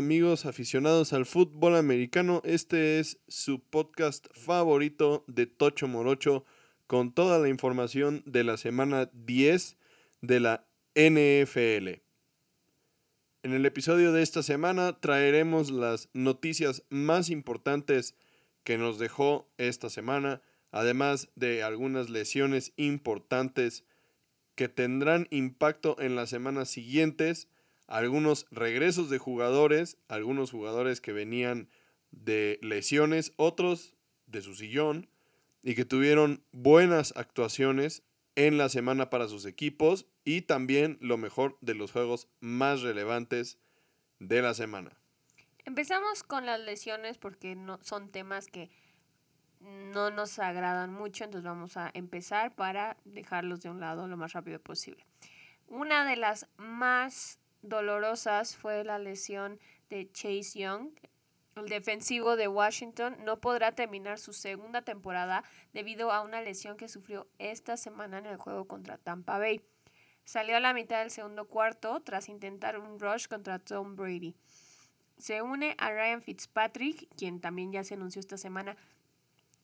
Amigos aficionados al fútbol americano. Este es su podcast favorito de Tocho Morocho con toda la información de la semana 10 de la NFL. En el episodio de esta semana traeremos las noticias más importantes que nos dejó esta semana, además de algunas lesiones importantes que tendrán impacto en las semanas siguientes algunos regresos de jugadores, algunos jugadores que venían de lesiones, otros de su sillón y que tuvieron buenas actuaciones en la semana para sus equipos y también lo mejor de los juegos más relevantes de la semana. Empezamos con las lesiones porque no, son temas que no nos agradan mucho, entonces vamos a empezar para dejarlos de un lado lo más rápido posible. Una de las más dolorosas fue la lesión de Chase Young. El defensivo de Washington no podrá terminar su segunda temporada debido a una lesión que sufrió esta semana en el juego contra Tampa Bay. Salió a la mitad del segundo cuarto tras intentar un rush contra Tom Brady. Se une a Ryan Fitzpatrick, quien también ya se anunció esta semana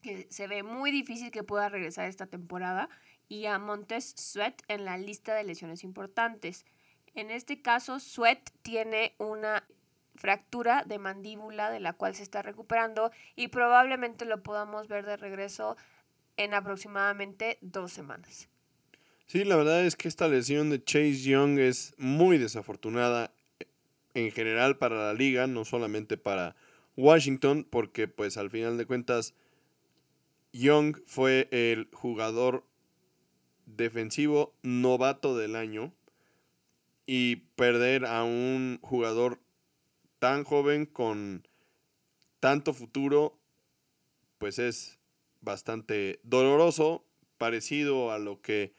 que se ve muy difícil que pueda regresar esta temporada, y a Montez Sweat en la lista de lesiones importantes. En este caso, Sweat tiene una fractura de mandíbula de la cual se está recuperando y probablemente lo podamos ver de regreso en aproximadamente dos semanas. Sí, la verdad es que esta lesión de Chase Young es muy desafortunada en general para la liga, no solamente para Washington, porque pues al final de cuentas Young fue el jugador defensivo novato del año y perder a un jugador tan joven con tanto futuro, pues es bastante doloroso, parecido a lo que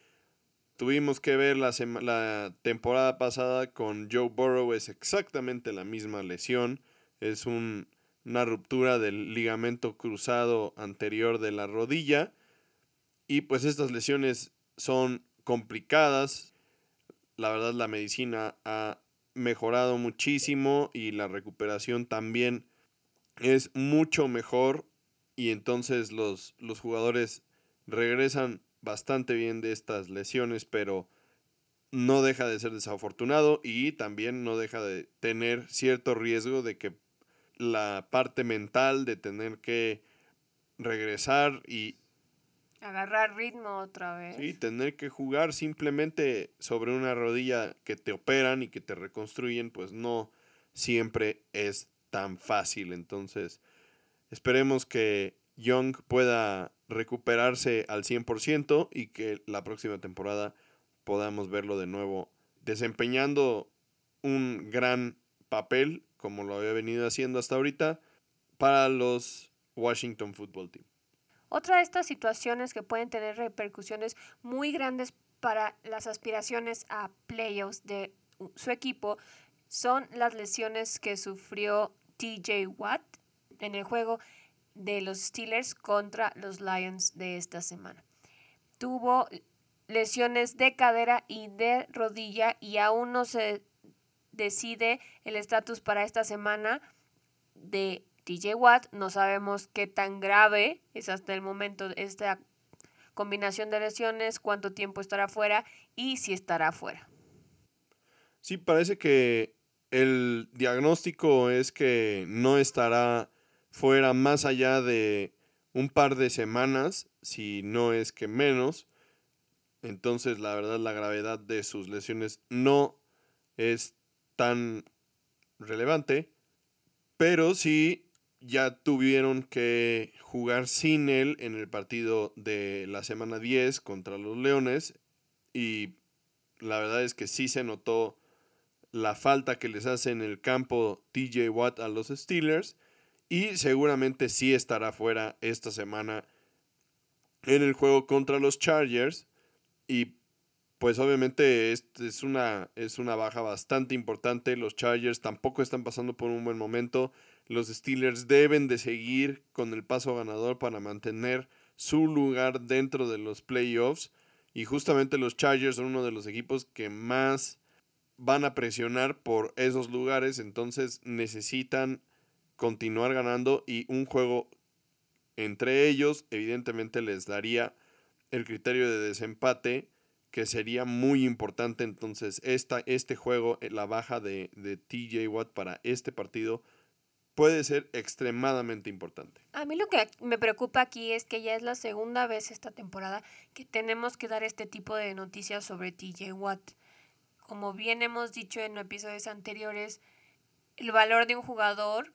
tuvimos que ver la, la temporada pasada con Joe Burrow, es exactamente la misma lesión, es un, una ruptura del ligamento cruzado anterior de la rodilla y pues estas lesiones son complicadas, la verdad la medicina ha mejorado muchísimo y la recuperación también es mucho mejor y entonces los, los jugadores regresan bastante bien de estas lesiones, pero no deja de ser desafortunado y también no deja de tener cierto riesgo de que la parte mental de tener que regresar y Agarrar ritmo otra vez. Sí, tener que jugar simplemente sobre una rodilla que te operan y que te reconstruyen, pues no siempre es tan fácil. Entonces, esperemos que Young pueda recuperarse al 100% y que la próxima temporada podamos verlo de nuevo desempeñando un gran papel, como lo había venido haciendo hasta ahorita, para los Washington Football Team. Otra de estas situaciones que pueden tener repercusiones muy grandes para las aspiraciones a playoffs de su equipo son las lesiones que sufrió TJ Watt en el juego de los Steelers contra los Lions de esta semana. Tuvo lesiones de cadera y de rodilla y aún no se decide el estatus para esta semana de TJ Watt. No sabemos qué tan grave es hasta el momento esta combinación de lesiones, cuánto tiempo estará fuera y si estará fuera. Sí, parece que el diagnóstico es que no estará fuera más allá de un par de semanas, si no es que menos. Entonces, la verdad, la gravedad de sus lesiones no es tan relevante, pero sí ya tuvieron que jugar sin él en el partido de la semana 10 contra los Leones y la verdad es que sí se notó la falta que les hace en el campo TJ Watt a los Steelers y seguramente sí estará fuera esta semana en el juego contra los Chargers y pues obviamente es, es, una, es una baja bastante importante. Los Chargers tampoco están pasando por un buen momento. Los Steelers deben de seguir con el paso ganador para mantener su lugar dentro de los playoffs. Y justamente los Chargers son uno de los equipos que más van a presionar por esos lugares, entonces necesitan continuar ganando y un juego entre ellos evidentemente les daría el criterio de desempate que sería muy importante entonces esta, este juego, eh, la baja de, de TJ Watt para este partido puede ser extremadamente importante. A mí lo que me preocupa aquí es que ya es la segunda vez esta temporada que tenemos que dar este tipo de noticias sobre TJ Watt. Como bien hemos dicho en episodios anteriores, el valor de un jugador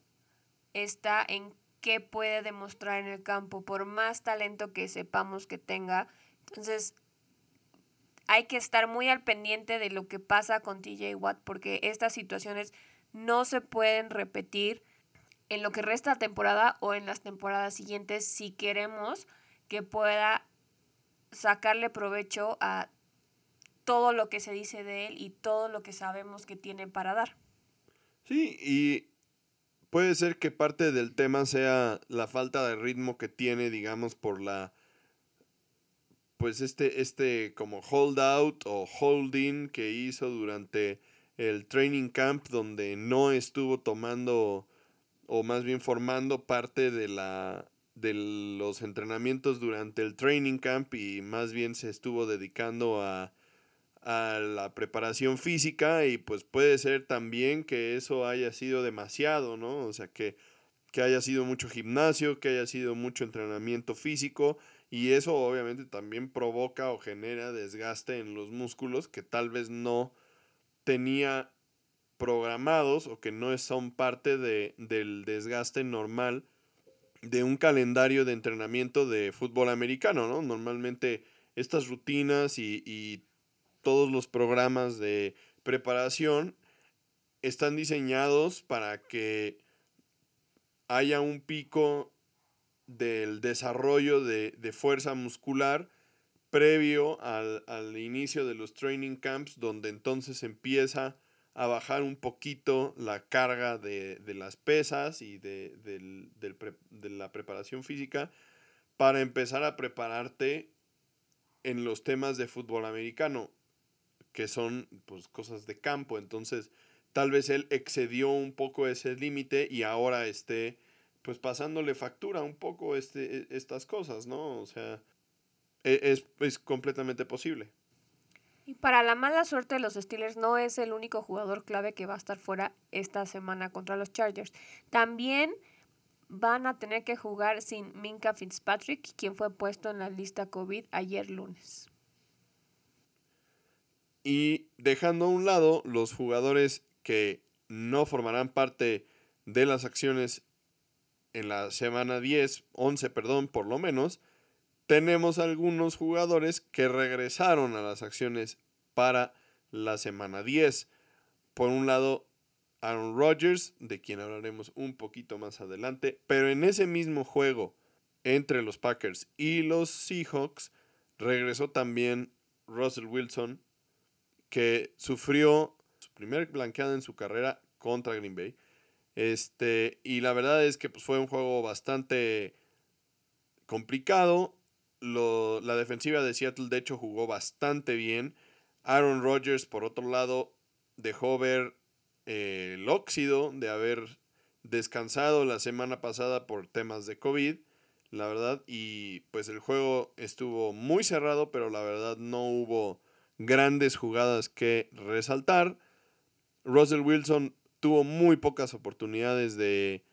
está en qué puede demostrar en el campo, por más talento que sepamos que tenga. Entonces, hay que estar muy al pendiente de lo que pasa con TJ Watt porque estas situaciones no se pueden repetir en lo que resta temporada o en las temporadas siguientes si queremos que pueda sacarle provecho a todo lo que se dice de él y todo lo que sabemos que tiene para dar. Sí, y puede ser que parte del tema sea la falta de ritmo que tiene, digamos, por la pues este este como holdout o holding que hizo durante el training camp donde no estuvo tomando o más bien formando parte de la de los entrenamientos durante el training camp y más bien se estuvo dedicando a, a la preparación física y pues puede ser también que eso haya sido demasiado, ¿no? O sea, que, que haya sido mucho gimnasio, que haya sido mucho entrenamiento físico y eso obviamente también provoca o genera desgaste en los músculos que tal vez no tenía programados o que no son parte de, del desgaste normal de un calendario de entrenamiento de fútbol americano, ¿no? Normalmente estas rutinas y, y todos los programas de preparación están diseñados para que haya un pico del desarrollo de, de fuerza muscular previo al, al, inicio de los training camps, donde entonces empieza a bajar un poquito la carga de, las pesas y de, de, la preparación física para empezar a prepararte en los temas de fútbol americano, que son pues cosas de campo. Entonces, tal vez él excedió un poco ese límite y ahora esté pues pasándole factura un poco este, e, estas cosas, ¿no? O sea, e, es, es completamente posible. Y para la mala suerte de los Steelers no es el único jugador clave que va a estar fuera esta semana contra los Chargers. También van a tener que jugar sin Minka Fitzpatrick, quien fue puesto en la lista COVID ayer lunes. Y dejando a un lado los jugadores que no formarán parte de las acciones en la semana 10, 11, perdón, por lo menos, tenemos algunos jugadores que regresaron a las acciones para la semana 10. Por un lado, Aaron Rodgers, de quien hablaremos un poquito más adelante, pero en ese mismo juego entre los Packers y los Seahawks, regresó también Russell Wilson, que sufrió su primer blanqueada en su carrera contra Green Bay. Este, y la verdad es que pues, fue un juego bastante complicado la defensiva de Seattle de hecho jugó bastante bien. Aaron Rodgers, por otro lado, dejó ver eh, el óxido de haber descansado la semana pasada por temas de COVID, la verdad, y pues el juego estuvo muy cerrado, pero la verdad no hubo grandes jugadas que resaltar. Russell Wilson tuvo muy pocas oportunidades de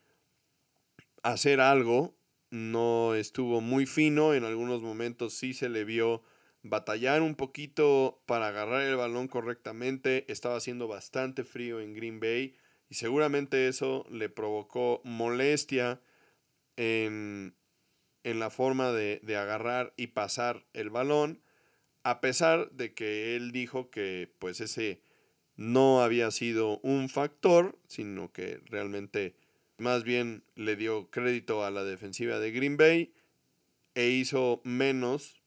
hacer algo no estuvo muy fino, en algunos momentos sí se le vio batallar un poquito para agarrar el balón correctamente, estaba haciendo bastante frío en Green Bay y seguramente eso le provocó molestia en, en la forma de, de agarrar y pasar el balón, a pesar de que él dijo que pues ese no había sido un factor, sino que realmente más bien le dio crédito a la defensiva de Green Bay e hizo menos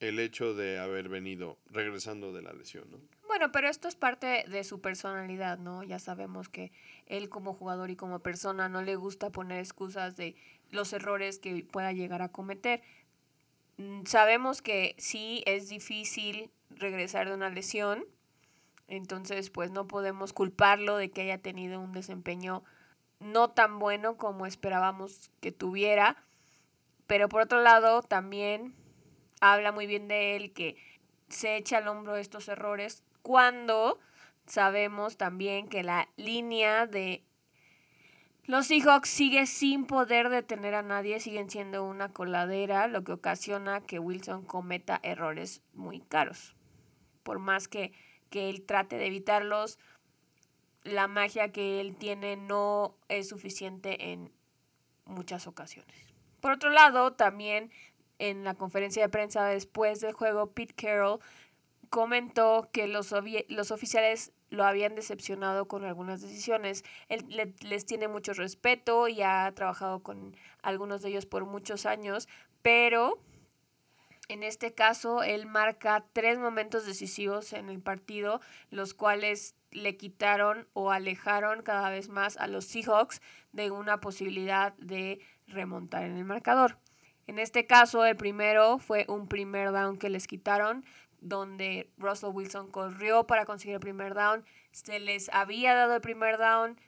el hecho de haber venido regresando de la lesión, ¿no? Bueno, pero esto es parte de su personalidad, ¿no? Ya sabemos que él como jugador y como persona no le gusta poner excusas de los errores que pueda llegar a cometer. Mm, sabemos que sí es difícil regresar de una lesión, Entonces, pues no podemos culparlo de que haya tenido un desempeño no tan bueno como esperábamos que tuviera. Pero por otro lado, también habla muy bien de él que se echa al hombro estos errores cuando sabemos también que la línea de los Seahawks sigue sin poder detener a nadie, siguen siendo una coladera, lo que ocasiona que Wilson cometa errores muy caros. Por más que, que él trate de evitarlos, la magia que él tiene no es suficiente en muchas ocasiones. Por otro lado, también en la conferencia de prensa después del juego, Pete Carroll comentó que los, los oficiales lo habían decepcionado con algunas decisiones. Él les tiene mucho respeto y ha trabajado con algunos de ellos por muchos años, pero en este caso él marca tres momentos decisivos en el partido, los cuales le quitaron o alejaron cada vez más a los Seahawks de una posibilidad de remontar en el marcador. En este caso, el primero fue un primer down que les quitaron, donde Russell Wilson corrió para conseguir el primer down. Se les había dado el primer down.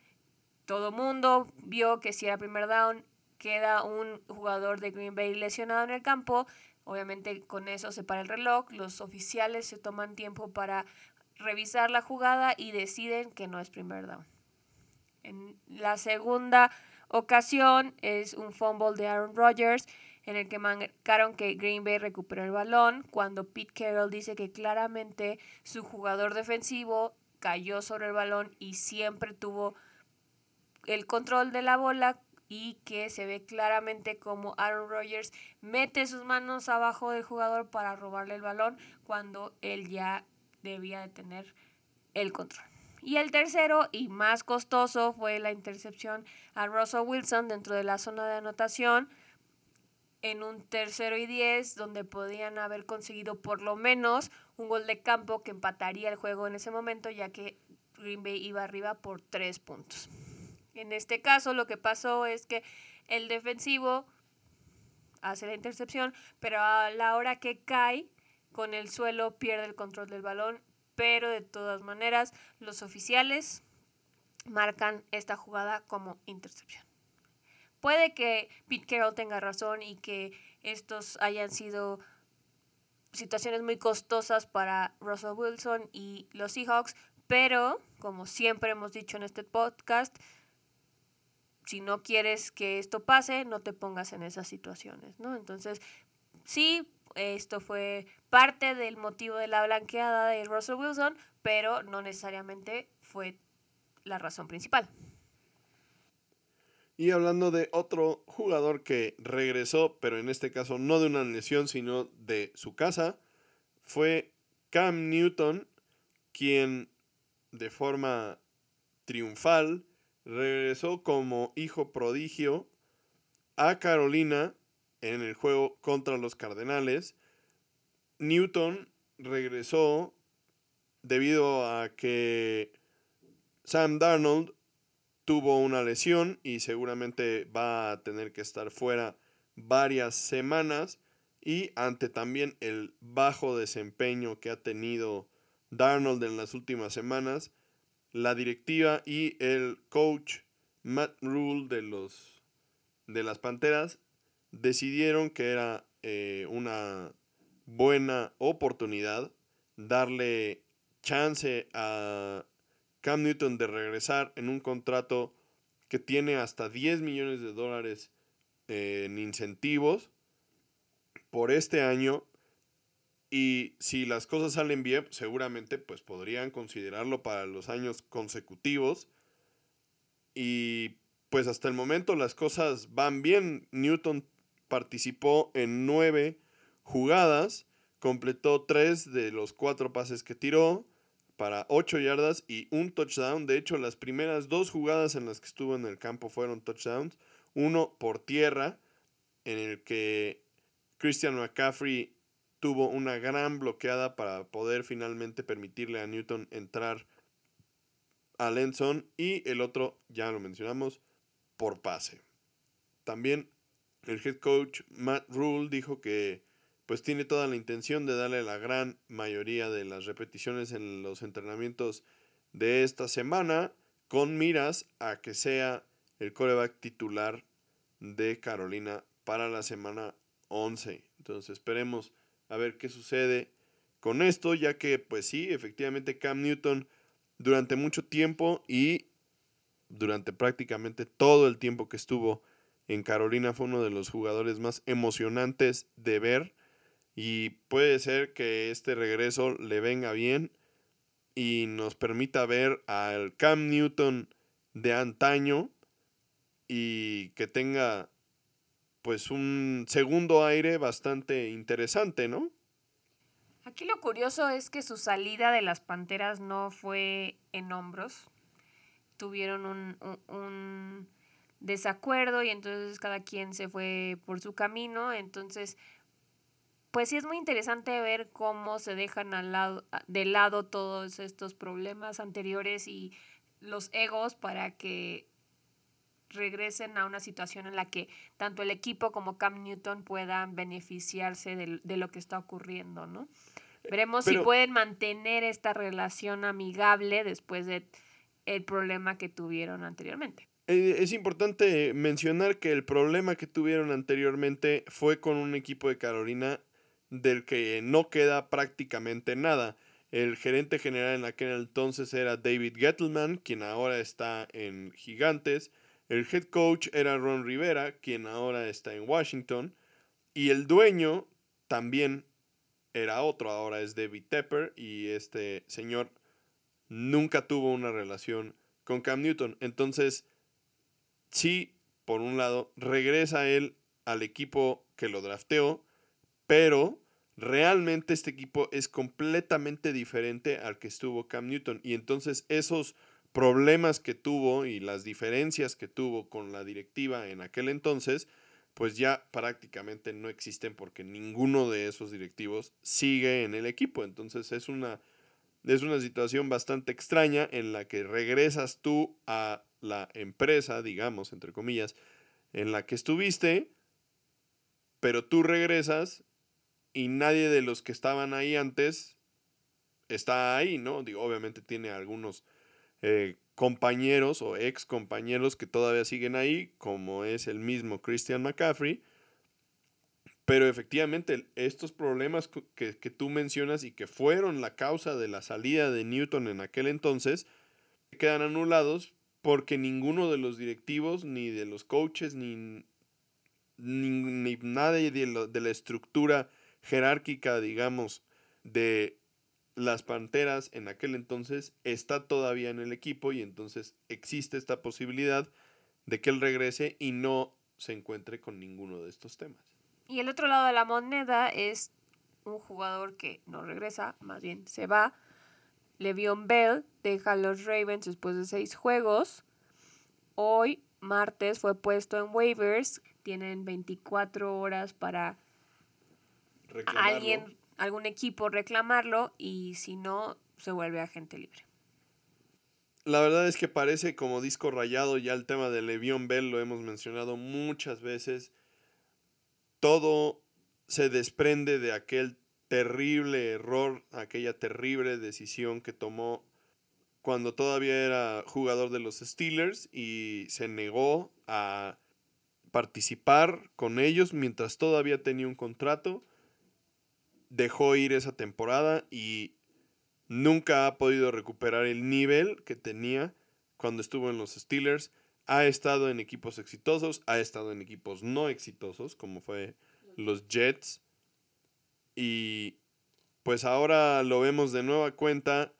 Todo mundo vio que si era primer down, queda un jugador de Green Bay lesionado en el campo. Obviamente con eso se para el reloj. Los oficiales se toman tiempo para revisar la jugada y deciden que no es primer down. En la segunda ocasión es un fumble de Aaron Rodgers en el que marcaron que Green Bay recuperó el balón, cuando Pete Carroll dice que claramente su jugador defensivo cayó sobre el balón y siempre tuvo el control de la bola y que se ve claramente como Aaron Rodgers mete sus manos abajo del jugador para robarle el balón cuando él ya debía de tener el control. Y el tercero y más costoso fue la intercepción a Russell Wilson dentro de la zona de anotación en un tercero y diez, donde podían haber conseguido por lo menos un gol de campo que empataría el juego en ese momento, ya que Green Bay iba arriba por tres puntos. En este caso, lo que pasó es que el defensivo hace la intercepción, pero a la hora que cae con el suelo pierde el control del balón, pero de todas maneras los oficiales marcan esta jugada como intercepción. Puede que Pete Carroll tenga razón y que estos hayan sido situaciones muy costosas para Russell Wilson y los Seahawks, pero como siempre hemos dicho en este podcast, si no quieres que esto pase, no te pongas en esas situaciones, ¿no? Entonces, sí, esto fue parte del motivo de la blanqueada de Russell Wilson, pero no necesariamente fue la razón principal. Y hablando de otro jugador que regresó, pero en este caso no de una lesión, sino de su casa, fue Cam Newton, quien de forma triunfal regresó como hijo prodigio a Carolina en el juego contra los Cardenales. Newton regresó debido a que Sam Darnold tuvo una lesión y seguramente va a tener que estar fuera varias semanas y ante también el bajo desempeño que ha tenido Darnold en las últimas semanas, la directiva y el coach Matt Rule de los de las Panteras decidieron que era eh, una buena oportunidad darle chance a Cam Newton de regresar en un contrato que tiene hasta 10 millones de dólares eh, en incentivos por este año. Y si las cosas salen bien, seguramente pues podrían considerarlo para los años consecutivos. Y pues hasta el momento las cosas van bien. Newton participó en nueve jugadas, completó tres de los cuatro pases que tiró para 8 yardas y un touchdown. De hecho, las primeras dos jugadas en las que estuvo en el campo fueron touchdowns. Uno por tierra, en el que Christian McCaffrey tuvo una gran bloqueada para poder finalmente permitirle a Newton entrar a Lenson. Y el otro, ya lo mencionamos, por pase. También el head coach Matt Rule dijo que pues tiene toda la intención de darle la gran mayoría de las repeticiones en los entrenamientos de esta semana con miras a que sea el coreback titular de Carolina para la semana 11. Entonces esperemos a ver qué sucede con esto, ya que pues sí, efectivamente Cam Newton durante mucho tiempo y durante prácticamente todo el tiempo que estuvo en Carolina fue uno de los jugadores más emocionantes de ver y puede ser que este regreso le venga bien y nos permita ver al Cam Newton de antaño y que tenga pues un segundo aire bastante interesante, ¿no? Aquí lo curioso es que su salida de las Panteras no fue en hombros. Tuvieron un, un desacuerdo y entonces cada quien se fue por su camino. Entonces, pues sí es muy interesante ver cómo se dejan al lado, de lado todos estos problemas anteriores y los egos para que regresen a una situación en la que tanto el equipo como Cam Newton puedan beneficiarse de, lo que está ocurriendo, ¿no? Veremos si pueden mantener esta relación amigable después de el problema que tuvieron anteriormente. Eh, es importante mencionar que el problema que tuvieron anteriormente fue con un equipo de Carolina del que no queda prácticamente nada. El gerente general en aquel entonces era David Gettleman, quien ahora está en Gigantes. El head coach era Ron Rivera, quien ahora está en Washington. Y el dueño también era otro, ahora es David Tepper. Y este señor nunca tuvo una relación con Cam Newton. Entonces, sí, por un lado, regresa él al equipo que lo drafteó, pero realmente este equipo es completamente diferente al que estuvo Cam Newton. Y entonces esos problemas que tuvo y las diferencias que tuvo con la directiva en aquel entonces, pues ya prácticamente no existen porque ninguno de esos directivos sigue en el equipo. Entonces es una, es una situación bastante extraña en la que regresas tú a la empresa, digamos, entre comillas, en la que estuviste, pero tú regresas y nadie de los que estaban ahí antes está ahí, ¿no? Obviamente tiene algunos eh, compañeros o ex compañeros que todavía siguen ahí, como es el mismo Christian McCaffrey. Pero efectivamente, estos problemas que, que, tú mencionas y que fueron la causa de la salida de Newton en aquel entonces, quedan anulados porque ninguno de los directivos, ni de los coaches, ni, ni, nadie de, de la estructura jerárquica, digamos, de las Panteras en aquel entonces está todavía en el equipo y entonces existe esta posibilidad de que él regrese y no se encuentre con ninguno de estos temas. Y el otro lado de la moneda es un jugador que no regresa, más bien se va. Le'Veon Bell deja a los Ravens después de seis juegos. Hoy, martes, fue puesto en waivers. Tienen 24 horas para alguien, algún equipo reclamarlo y si no, se vuelve agente libre. La verdad es que parece como disco rayado ya el tema de Levión Bell, lo hemos mencionado muchas veces. Todo se desprende de aquel terrible error, aquella terrible decisión que tomó cuando todavía era jugador de los Steelers y se negó a participar con ellos mientras todavía tenía un contrato dejó ir esa temporada y nunca ha podido recuperar el nivel que tenía cuando estuvo en los Steelers. Ha estado en equipos exitosos, ha estado en equipos no exitosos, como fue los Jets. Y pues ahora lo vemos de nueva cuenta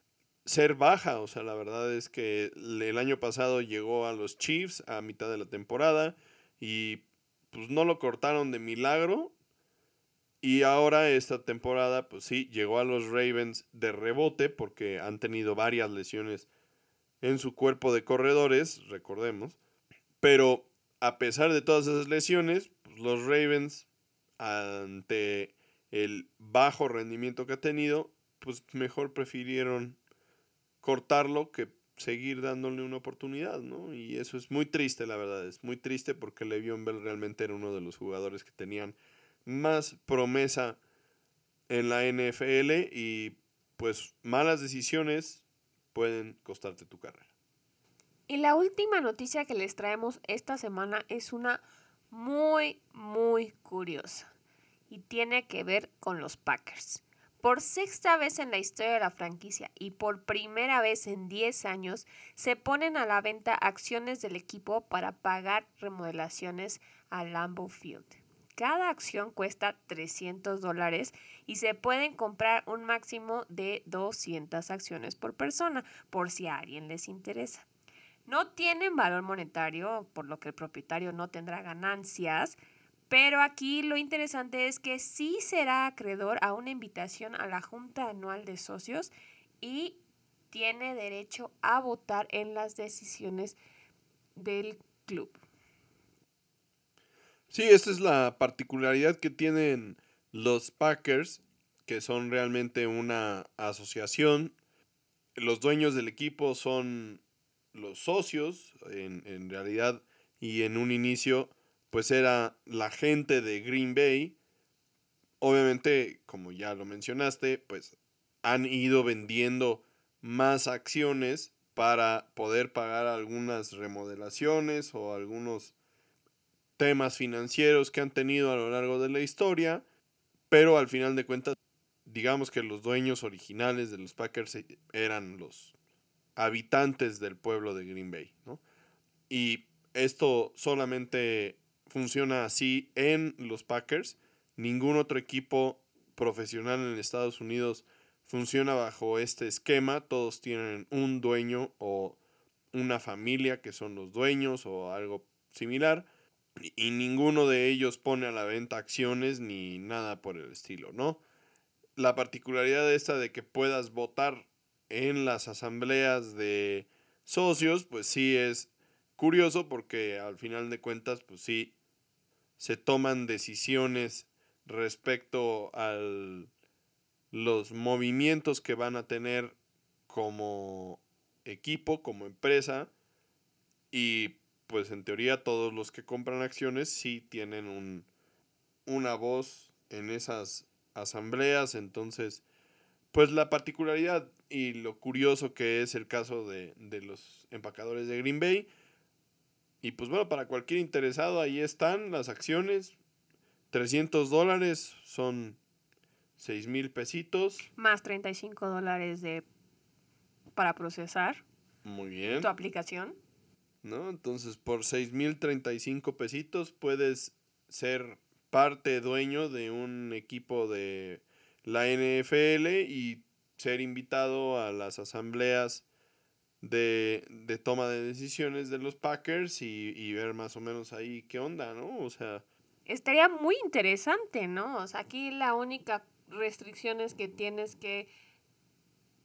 ser baja. O sea, la verdad es que el año pasado llegó a los Chiefs a mitad de la temporada y pues no lo cortaron de milagro y ahora esta temporada, pues sí, llegó a los Ravens de rebote porque han tenido varias lesiones en su cuerpo de corredores, recordemos. Pero a pesar de todas esas lesiones, pues los Ravens, ante el bajo rendimiento que ha tenido, pues mejor prefirieron cortarlo que seguir dándole una oportunidad, ¿no? Y eso es muy triste, la verdad, es muy triste porque Le'Veon Bell realmente era uno de los jugadores que tenían más promesa en la NFL y pues malas decisiones pueden costarte tu carrera. Y la última noticia que les traemos esta semana es una muy, muy curiosa y tiene que ver con los Packers. Por sexta vez en la historia de la franquicia y por primera vez en 10 años, se ponen a la venta acciones del equipo para pagar remodelaciones a Lambeau Field. Cada acción cuesta 300 dólares y se pueden comprar un máximo de 200 acciones por persona, por si a alguien les interesa. No tienen valor monetario, por lo que el propietario no tendrá ganancias, pero aquí lo interesante es que sí será acreedor a una invitación a la Junta Anual de Socios y tiene derecho a votar en las decisiones del club. Sí, esta es la particularidad que tienen los Packers, que son realmente una asociación. Los dueños del equipo son los socios, en, en realidad, y en un inicio pues era la gente de Green Bay. Obviamente, como ya lo mencionaste, pues han ido vendiendo más acciones para poder pagar algunas remodelaciones o algunos temas financieros que han tenido a lo largo de la historia, pero al final de cuentas, digamos que los dueños originales de los Packers eran los habitantes del pueblo de Green Bay, ¿no? Y esto solamente funciona así en los Packers. Ningún otro equipo profesional en Estados Unidos funciona bajo este esquema. Todos tienen un dueño o una familia que son los dueños o algo similar. Y ninguno de ellos pone a la venta acciones ni nada por el estilo, ¿no? La particularidad esta de que puedas votar en las asambleas de socios, pues sí es curioso porque al final de cuentas, pues sí, se toman decisiones respecto a los movimientos que van a tener como equipo, como empresa, y pues en teoría todos los que compran acciones sí tienen un, una voz en esas asambleas, entonces pues la particularidad y lo curioso que es el caso de, de los empacadores de Green Bay, y pues bueno, para cualquier interesado, ahí están las acciones. 300 dólares son 6 mil pesitos. Más 35 dólares de, para procesar. Muy bien. Tu aplicación. ¿No? Entonces, por 6 mil 35 pesitos puedes ser parte dueño de un equipo de la NFL y ser invitado a las asambleas de, toma de decisiones de los Packers y, ver más o menos ahí qué onda, ¿no? O sea... Estaría muy interesante, ¿no? O sea, aquí la única restricción es que tienes que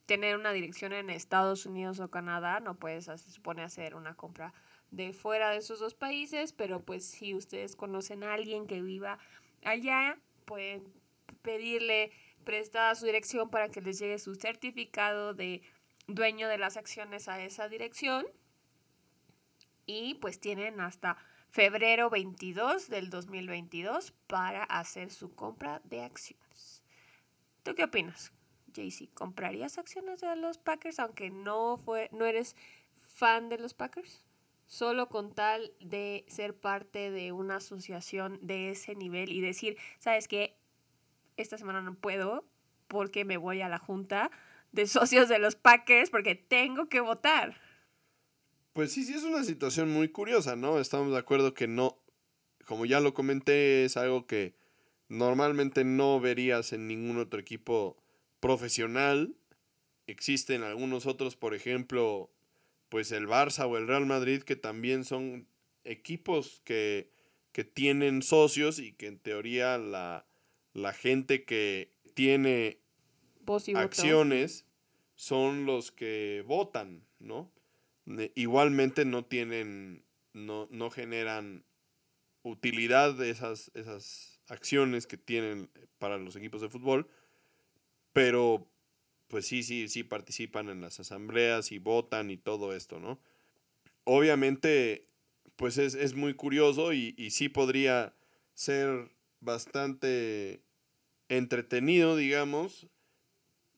tener una dirección en Estados Unidos o Canadá, no puedes, se supone, hacer una compra de fuera de esos dos países, pero pues si ustedes conocen a alguien que viva allá, pueden pedirle prestada su dirección para que les llegue su certificado de dueño de las acciones a esa dirección y pues tienen hasta febrero 22 del 2022 para hacer su compra de acciones. ¿Tú qué opinas, JC? ¿Comprarías acciones de los Packers aunque no, fue, no eres fan de los Packers? Solo con tal de ser parte de una asociación de ese nivel y decir, ¿sabes qué? Esta semana no puedo porque me voy a la junta de socios de los Packers porque tengo que votar. Pues sí, sí es una situación muy curiosa, ¿no? Estamos de acuerdo que no, como ya lo comenté, es algo que normalmente no verías en ningún otro equipo profesional. Existen algunos otros, por ejemplo, pues el Barça o el Real Madrid, que también son equipos que, que tienen socios y que en teoría la, la gente que tiene acciones son los que votan, ¿no? Igualmente no tienen, no, no generan utilidad de esas, esas acciones que tienen para los equipos de fútbol, pero pues sí, sí, sí participan en las asambleas y votan y todo esto, ¿no? Obviamente, pues es, es muy curioso y, y sí podría ser bastante entretenido, digamos,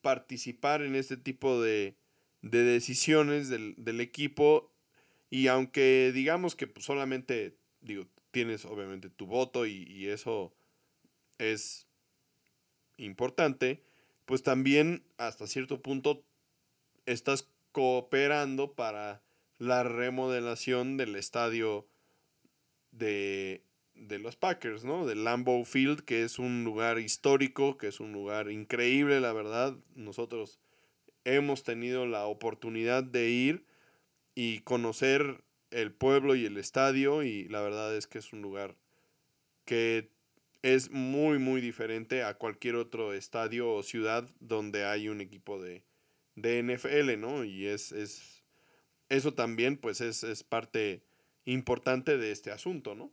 participar en este tipo de, de decisiones del, del, equipo. Y aunque digamos que pues, solamente, tienes obviamente tu voto y, y eso es importante, pues también hasta cierto punto estás cooperando para la remodelación del estadio de, de los Packers, ¿no? Del Lambeau Field, que es un lugar histórico, que es un lugar increíble, la verdad. Nosotros hemos tenido la oportunidad de ir y conocer el pueblo y el estadio y la verdad es que es un lugar que es muy muy diferente a cualquier otro estadio o ciudad donde hay un equipo de, de NFL, ¿no? Y es, es eso también pues es, es parte importante de este asunto, ¿no?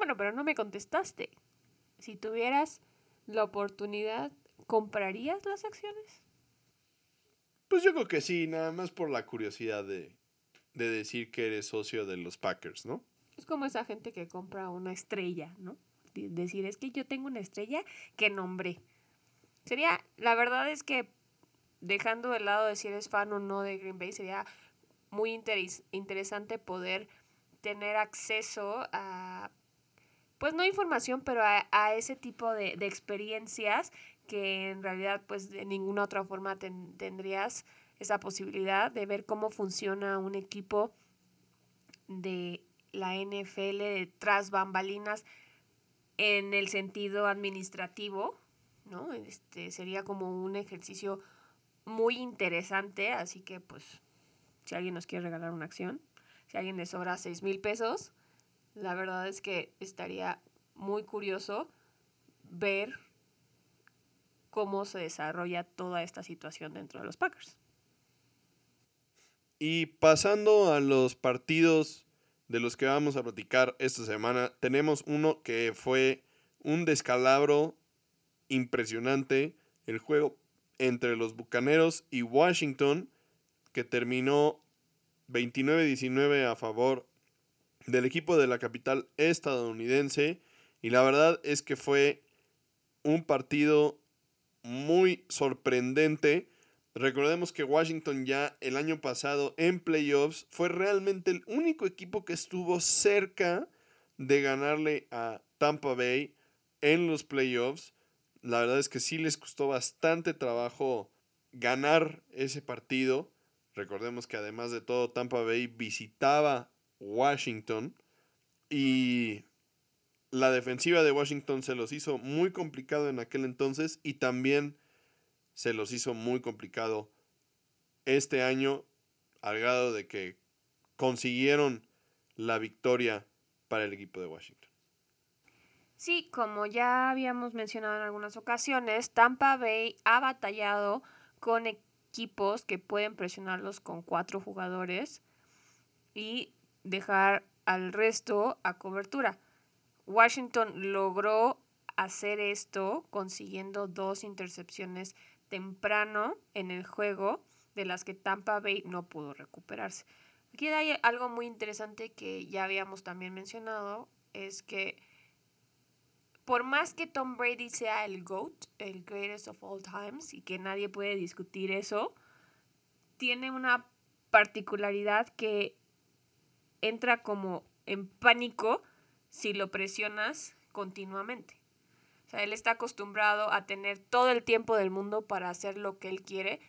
Bueno, pero no me contestaste. Si tuvieras la oportunidad, ¿comprarías las acciones? Pues yo creo que sí, nada más por la curiosidad de, de decir que eres socio de los Packers, ¿no? Es como esa gente que compra una estrella, ¿no? Decir, es que yo tengo una estrella que nombré. Sería, la verdad es que dejando de lado de si eres fan o no de Green Bay, sería muy interesante poder tener acceso a pues no información, pero a, ese tipo de, experiencias que en realidad pues de ninguna otra forma tendrías esa posibilidad de ver cómo funciona un equipo de la NFL de tras bambalinas en el sentido administrativo, ¿no? Este sería como un ejercicio muy interesante, así que pues si alguien nos quiere regalar una acción, si alguien le sobra seis mil pesos, la verdad es que estaría muy curioso ver cómo se desarrolla toda esta situación dentro de los Packers. Y pasando a los partidos de los que vamos a platicar esta semana, tenemos uno que fue un descalabro impresionante, el juego entre los Bucaneros y Washington, que terminó 29-19 a favor del equipo de la capital estadounidense. Y la verdad es que fue un partido muy sorprendente. Recordemos que Washington ya el año pasado en playoffs fue realmente el único equipo que estuvo cerca de ganarle a Tampa Bay en los playoffs. La verdad es que sí les costó bastante trabajo ganar ese partido. Recordemos que además de todo Tampa Bay visitaba Washington y la defensiva de Washington se los hizo muy complicado en aquel entonces y también se los hizo muy complicado este año al grado de que consiguieron la victoria para el equipo de Washington. Sí, como ya habíamos mencionado en algunas ocasiones, Tampa Bay ha batallado con equipos que pueden presionarlos con cuatro jugadores y dejar al resto a cobertura. Washington logró hacer esto consiguiendo dos intercepciones temprano en el juego de las que Tampa Bay no pudo recuperarse. Aquí hay algo muy interesante que ya habíamos también mencionado, es que por más que Tom Brady sea el GOAT, el greatest of all times, y que nadie puede discutir eso, tiene una particularidad que entra como en pánico si lo presionas continuamente. O sea, él está acostumbrado a tener todo el tiempo del mundo para hacer lo que él quiere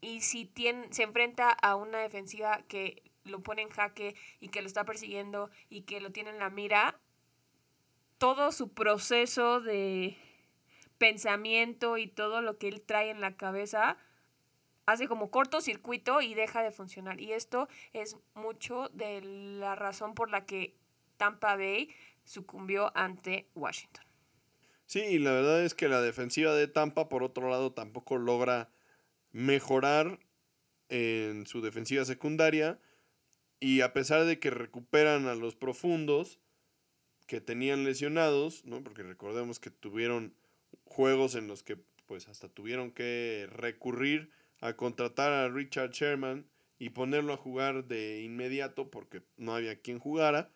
y si tiene, se enfrenta a una defensiva que lo pone en jaque y que lo está persiguiendo y que lo tiene en la mira, todo su proceso de pensamiento y todo lo que él trae en la cabeza hace como cortocircuito y deja de funcionar. Y esto es mucho de la razón por la que Tampa Bay sucumbió ante Washington. Sí, la verdad es que la defensiva de Tampa, por otro lado, tampoco logra mejorar en su defensiva secundaria. Y a pesar de que recuperan a los profundos que tenían lesionados, ¿no? Porque recordemos que tuvieron juegos en los que pues hasta tuvieron que recurrir a contratar a Richard Sherman y ponerlo a jugar de inmediato porque no había quien jugara.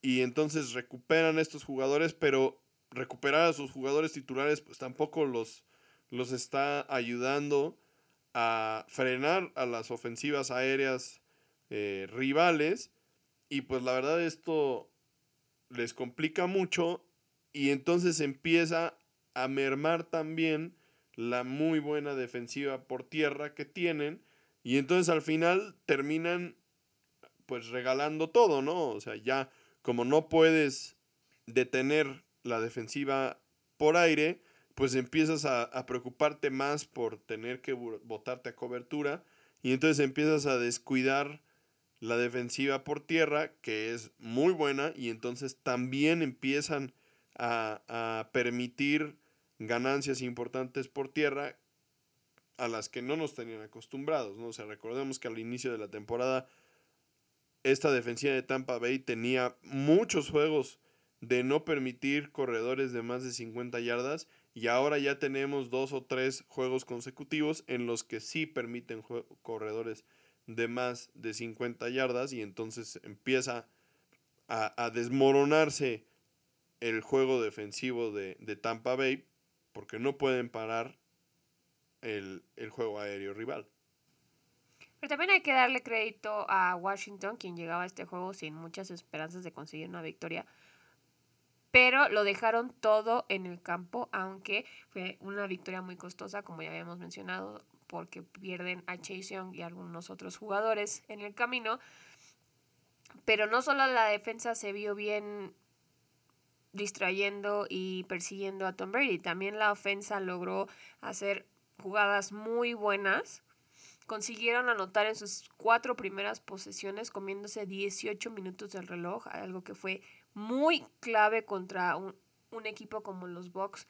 Y entonces recuperan estos jugadores, pero recuperar a sus jugadores titulares, pues tampoco los, los está ayudando a frenar a las ofensivas aéreas eh, rivales. Y pues la verdad esto les complica mucho y entonces empieza a mermar también la muy buena defensiva por tierra que tienen y entonces al final terminan pues regalando todo, ¿no? O sea, ya como no puedes detener la defensiva por aire, pues empiezas a, preocuparte más por tener que botarte a cobertura y entonces empiezas a descuidar la defensiva por tierra, que es muy buena, y entonces también empiezan a, a permitir ganancias importantes por tierra a las que no nos tenían acostumbrados, ¿no? O sea, recordemos que al inicio de la temporada esta defensiva de Tampa Bay tenía muchos juegos de no permitir corredores de más de 50 yardas y ahora ya tenemos dos o tres juegos consecutivos en los que sí permiten corredores de más de 50 yardas y entonces empieza a, desmoronarse el juego defensivo de, Tampa Bay porque no pueden parar el, el juego aéreo rival. Pero también hay que darle crédito a Washington, quien llegaba a este juego sin muchas esperanzas de conseguir una victoria. Pero lo dejaron todo en el campo, aunque fue una victoria muy costosa, como ya habíamos mencionado porque pierden a Chase Young y algunos otros jugadores en el camino. Pero no solo la defensa se vio bien distrayendo y persiguiendo a Tom Brady, también la ofensa logró hacer jugadas muy buenas. Consiguieron anotar en sus cuatro primeras posesiones comiéndose 18 minutos del reloj, algo que fue muy clave contra un, un equipo como los Bucks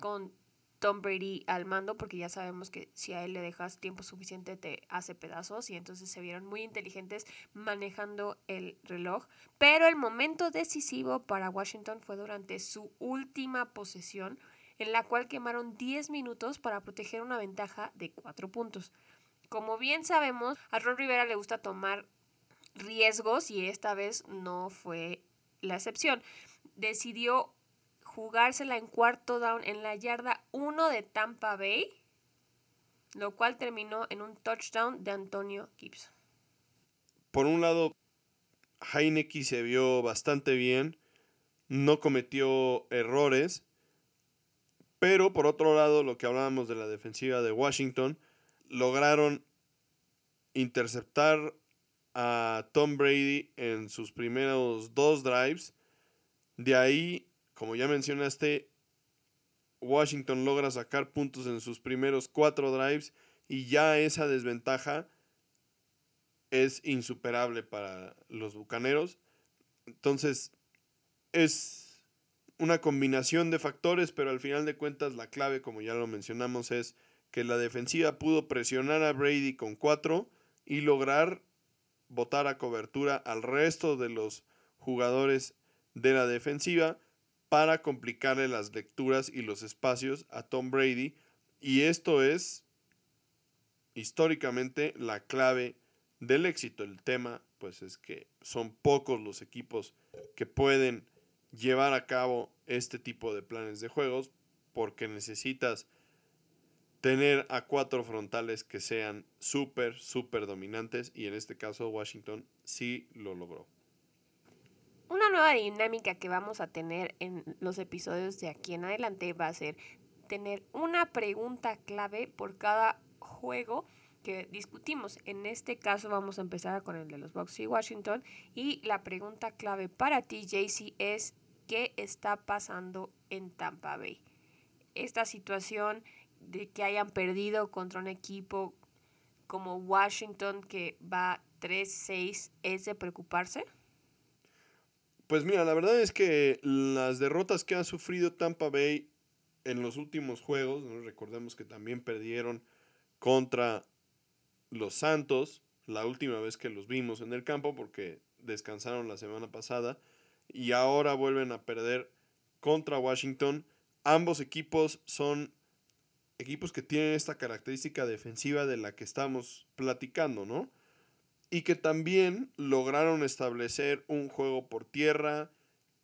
con Tom Brady al mando, porque ya sabemos que si a él le dejas tiempo suficiente te hace pedazos y entonces se vieron muy inteligentes manejando el reloj. Pero el momento decisivo para Washington fue durante su última posesión, en la cual quemaron 10 minutos para proteger una ventaja de 4 puntos. Como bien sabemos, a Ron Rivera le gusta tomar riesgos y esta vez no fue la excepción. Decidió jugársela en cuarto down en la yarda 1 de Tampa Bay, lo cual terminó en un touchdown de Antonio Gibson. Por un lado, Heineke se vio bastante bien, no cometió errores, pero por otro lado, lo que hablábamos de la defensiva de Washington, lograron interceptar a Tom Brady en sus primeros dos drives. De ahí como ya mencionaste, Washington logra sacar puntos en sus primeros cuatro drives y ya esa desventaja es insuperable para los Bucaneros. Entonces, es una combinación de factores, pero al final de cuentas la clave, como ya lo mencionamos, es que la defensiva pudo presionar a Brady con cuatro y lograr botar a cobertura al resto de los jugadores de la defensiva para complicarle las lecturas y los espacios a Tom Brady. Y esto es históricamente la clave del éxito. El tema, pues, es que son pocos los equipos que pueden llevar a cabo este tipo de planes de juegos porque necesitas tener a cuatro frontales que sean súper, súper dominantes y en este caso Washington sí lo logró. Una nueva dinámica que vamos a tener en los episodios de aquí en adelante va a ser tener una pregunta clave por cada juego que discutimos. En este caso vamos a empezar con el de los Bucks y Washington y la pregunta clave para ti, JC, es ¿qué está pasando en Tampa Bay? Esta situación de que hayan perdido contra un equipo como Washington que va 3-6 es de preocuparse? Pues mira, la verdad es que las derrotas que ha sufrido Tampa Bay en los últimos juegos, recordemos que también perdieron contra los Santos la última vez que los vimos en el campo porque descansaron la semana pasada y ahora vuelven a perder contra Washington. Ambos equipos son equipos que tienen esta característica defensiva de la que estamos platicando, ¿no? Y que también lograron establecer un juego por tierra,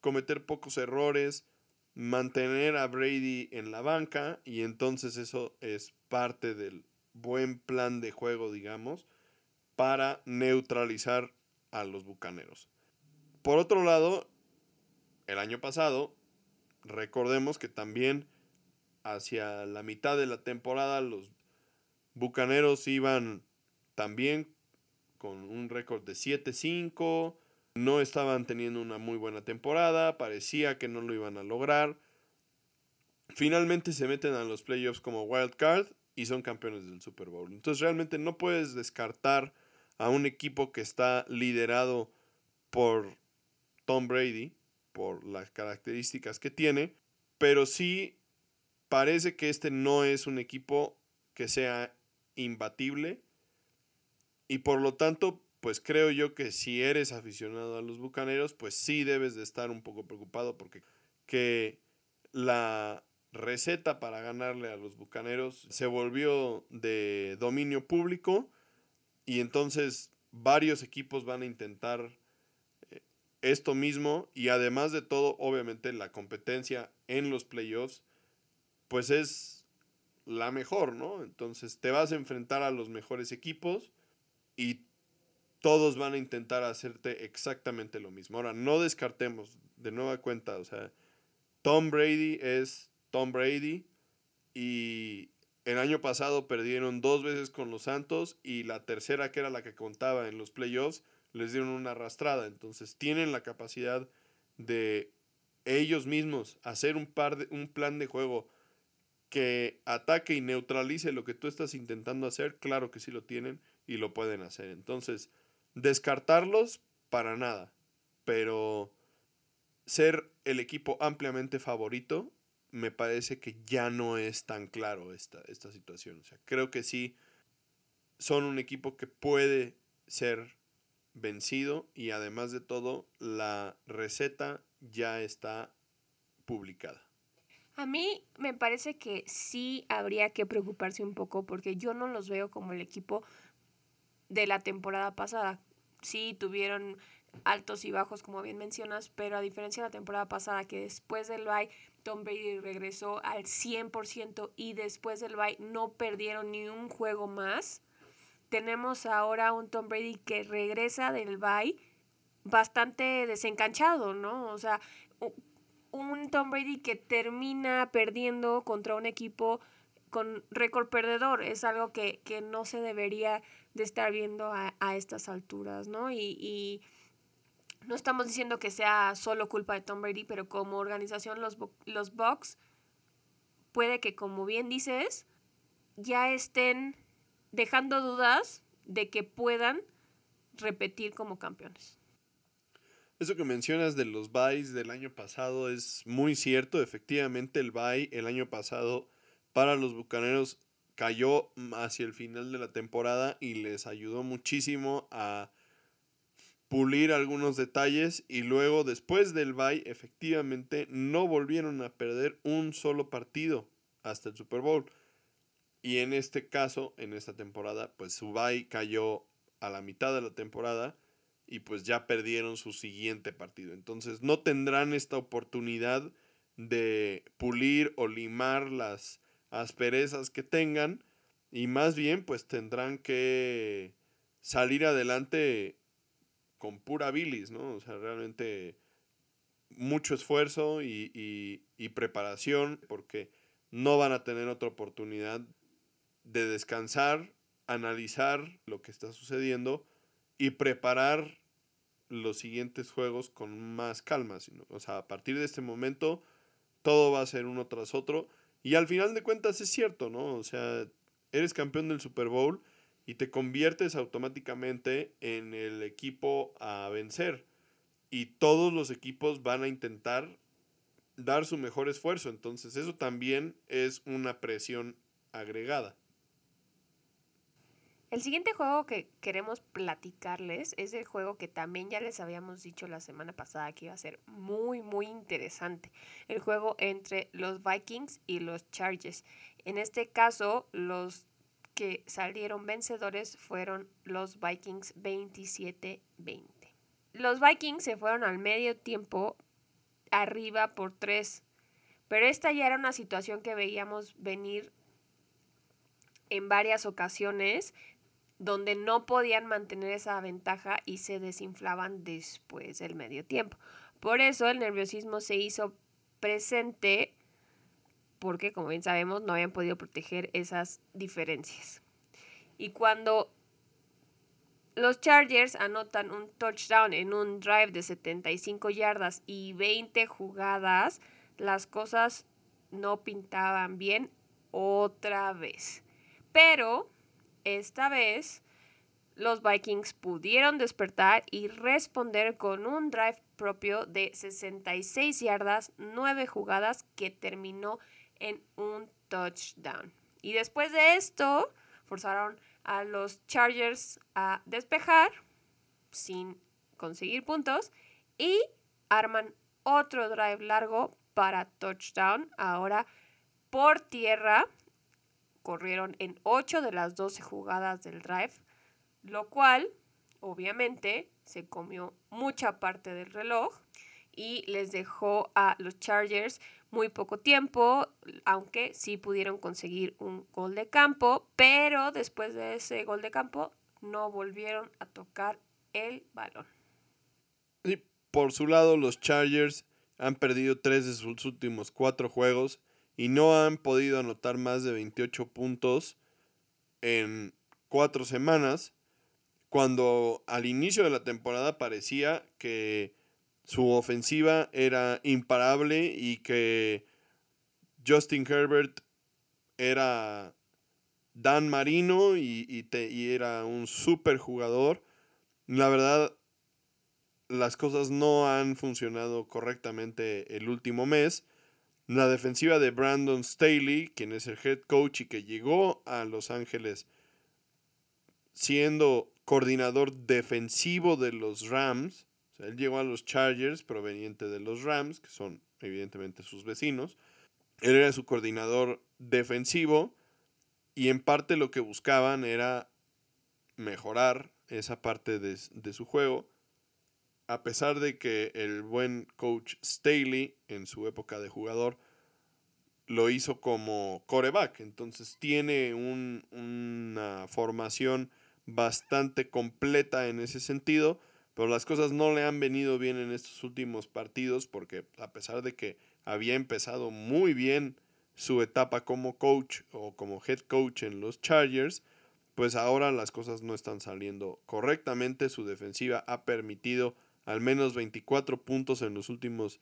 cometer pocos errores, mantener a Brady en la banca y entonces eso es parte del buen plan de juego, digamos, para neutralizar a los Bucaneros. Por otro lado, el año pasado, recordemos que también hacia la mitad de la temporada los Bucaneros iban también con un récord de 7-5, no estaban teniendo una muy buena temporada, parecía que no lo iban a lograr. Finalmente se meten a los playoffs como wild card y son campeones del Super Bowl. Entonces realmente no puedes descartar a un equipo que está liderado por Tom Brady, por las características que tiene, pero sí parece que este no es un equipo que sea imbatible y por lo tanto pues creo yo que si eres aficionado a los Bucaneros, pues sí debes de estar un poco preocupado porque que la receta para ganarle a los Bucaneros se volvió de dominio público y entonces varios equipos van a intentar eh, esto mismo y además de todo, obviamente la competencia en los playoffs pues es la mejor, ¿no? Entonces te vas a enfrentar a los mejores equipos y todos van a intentar hacerte exactamente lo mismo. Ahora, no descartemos de nueva cuenta, o sea, Tom Brady es Tom Brady y el año pasado perdieron dos veces con los Santos y la tercera, que era la que contaba en los playoffs, les dieron una arrastrada. Entonces tienen la capacidad de ellos mismos hacer un, par de, un plan de juego que ataque y neutralice lo que tú estás intentando hacer. Claro que sí lo tienen y lo pueden hacer. Entonces, Descartarlos, para nada. Pero ser el equipo ampliamente favorito, me parece que ya no es tan claro esta, esta situación. O sea, creo que sí son un equipo que puede ser vencido y además de todo, la receta ya está publicada. A mí me parece que sí habría que preocuparse un poco porque yo no los veo como el equipo de la temporada pasada. Sí, tuvieron altos y bajos, como bien mencionas, pero a diferencia de la temporada pasada, que después del bye Tom Brady regresó al 100% y después del bye no perdieron ni un juego más. Tenemos ahora un Tom Brady que regresa del bye bastante desencanchado, ¿no? O sea, un Tom Brady que termina perdiendo contra un equipo con récord perdedor. Es algo que, que no se debería de estar viendo a, estas alturas, ¿no? Y, no estamos diciendo que sea solo culpa de Tom Brady, pero como organización los, los Bucks puede que, como bien dices, ya estén dejando dudas de que puedan repetir como campeones. Eso que mencionas de los buys del año pasado es muy cierto. Efectivamente, el buy el año pasado para los Bucaneros cayó hacia el final de la temporada y les ayudó muchísimo a pulir algunos detalles y luego después del bye efectivamente no volvieron a perder un solo partido hasta el Super Bowl. Y en este caso, en esta temporada, pues su bye cayó a la mitad de la temporada y pues ya perdieron su siguiente partido. Entonces no tendrán esta oportunidad de pulir o limar las asperezas que tengan y más bien pues tendrán que salir adelante con pura bilis, ¿no? O sea, realmente mucho esfuerzo y, y, preparación porque no van a tener otra oportunidad de descansar, analizar lo que está sucediendo y preparar los siguientes juegos con más calma. O sea, a partir de este momento todo va a ser uno tras otro y al final de cuentas es cierto, ¿no? O sea, eres campeón del Super Bowl y te conviertes automáticamente en el equipo a vencer. Y todos los equipos van a intentar dar su mejor esfuerzo. Entonces eso también es una presión agregada. El siguiente juego que queremos platicarles es el juego que también ya les habíamos dicho la semana pasada que iba a ser muy, muy interesante. El juego entre los Vikings y los Chargers. En este caso, los que salieron vencedores fueron los Vikings 27-20. Los Vikings se fueron al medio tiempo arriba por 3. Pero esta ya era una situación que veíamos venir en varias ocasiones donde no podían mantener esa ventaja y se desinflaban después del medio tiempo. Por eso el nerviosismo se hizo presente porque, como bien sabemos, no habían podido proteger esas diferencias. Y cuando los Chargers anotan un touchdown en un drive de 75 yardas y 20 jugadas, las cosas no pintaban bien otra vez. Pero esta vez los Vikings pudieron despertar y responder con un drive propio de 66 yardas, 9 jugadas que terminó en un touchdown. Y después de esto, forzaron a los Chargers a despejar sin conseguir puntos y arman otro drive largo para touchdown. Ahora por tierra corrieron en 8 de las 12 jugadas del drive, lo cual obviamente se comió mucha parte del reloj y les dejó a los Chargers muy poco tiempo, aunque sí pudieron conseguir un gol de campo, pero después de ese gol de campo no volvieron a tocar el balón. Y por su lado, los Chargers han perdido tres de sus últimos cuatro juegos y no han podido anotar más de 28 puntos en cuatro semanas, cuando al inicio de la temporada parecía que su ofensiva era imparable y que Justin Herbert era Dan Marino y, y era un super jugador. La verdad, las cosas no han funcionado correctamente el último mes. La defensiva de Brandon Staley, quien es el head coach y que llegó a Los Ángeles siendo coordinador defensivo de los Rams. Él llegó a los Chargers proveniente de los Rams, que son evidentemente sus vecinos. Él era su coordinador defensivo y en parte lo que buscaban era mejorar esa parte de, de su juego a pesar de que el buen coach Staley en su época de jugador lo hizo como coreback, entonces tiene una formación bastante completa en ese sentido, pero las cosas no le han venido bien en estos últimos partidos porque a pesar de que había empezado muy bien su etapa como coach o como head coach en los Chargers, pues ahora las cosas no están saliendo correctamente, su defensiva ha permitido al menos 24 puntos en los últimos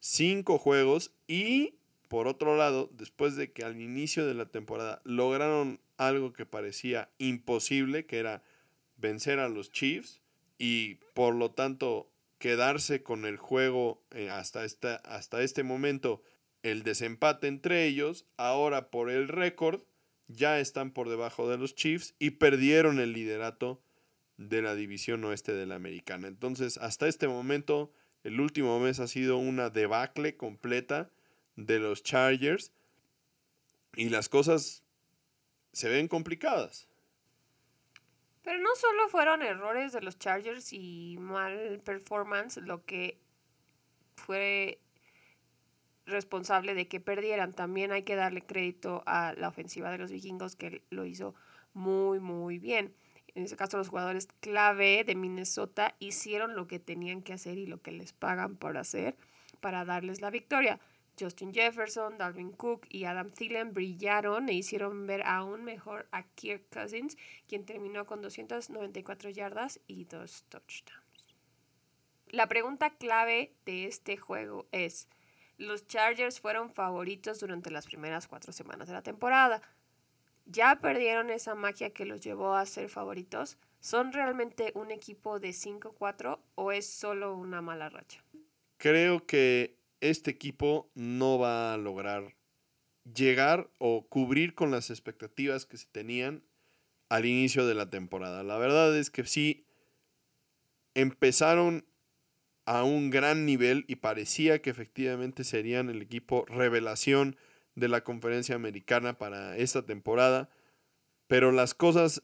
5 juegos. Y por otro lado, después de que al inicio de la temporada lograron algo que parecía imposible, que era vencer a los Chiefs y por lo tanto quedarse con el juego eh, hasta, esta, hasta este momento, el desempate entre ellos, ahora por el récord ya están por debajo de los Chiefs y perdieron el liderato de la división oeste de la americana. Entonces, hasta este momento, el último mes ha sido una debacle completa de los Chargers y las cosas se ven complicadas. Pero no solo fueron errores de los Chargers y mal performance lo que fue responsable de que perdieran. También hay que darle crédito a la ofensiva de los vikingos que lo hizo muy, muy bien en ese caso los jugadores clave de Minnesota, hicieron lo que tenían que hacer y lo que les pagan por hacer para darles la victoria. Justin Jefferson, Dalvin Cook y Adam Thielen brillaron e hicieron ver aún mejor a Kirk Cousins, quien terminó con 294 yardas y dos touchdowns. La pregunta clave de este juego es, los Chargers fueron favoritos durante las primeras cuatro semanas de la temporada ya perdieron esa magia que los llevó a ser favoritos? ¿Son realmente un equipo de 5-4 o es solo una mala racha? Creo que este equipo no va a lograr llegar o cubrir con las expectativas que se tenían al inicio de la temporada. La verdad es que sí empezaron a un gran nivel y parecía que efectivamente serían el equipo revelación de la conferencia americana para esta temporada. Pero las cosas,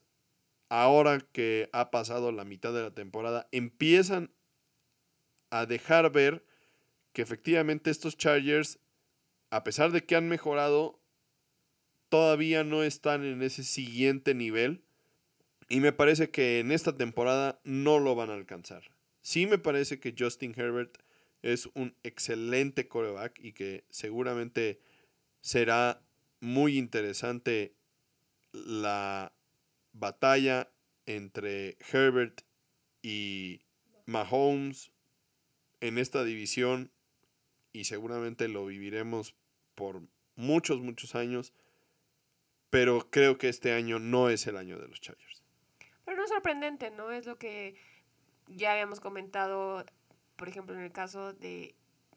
ahora que ha pasado la mitad de la temporada, empiezan a dejar ver que efectivamente estos Chargers a pesar de que han mejorado, todavía no están en ese siguiente nivel. Y me parece que en esta temporada no lo van a alcanzar. Sí me parece que Justin Herbert es un excelente coreback y que seguramente será muy interesante la batalla entre Herbert y Mahomes en esta división y seguramente lo viviremos por muchos, muchos años, pero creo que este año no es el año de los Chargers. Pero no es sorprendente, ¿no? Es lo que ya habíamos comentado, por ejemplo, en el caso de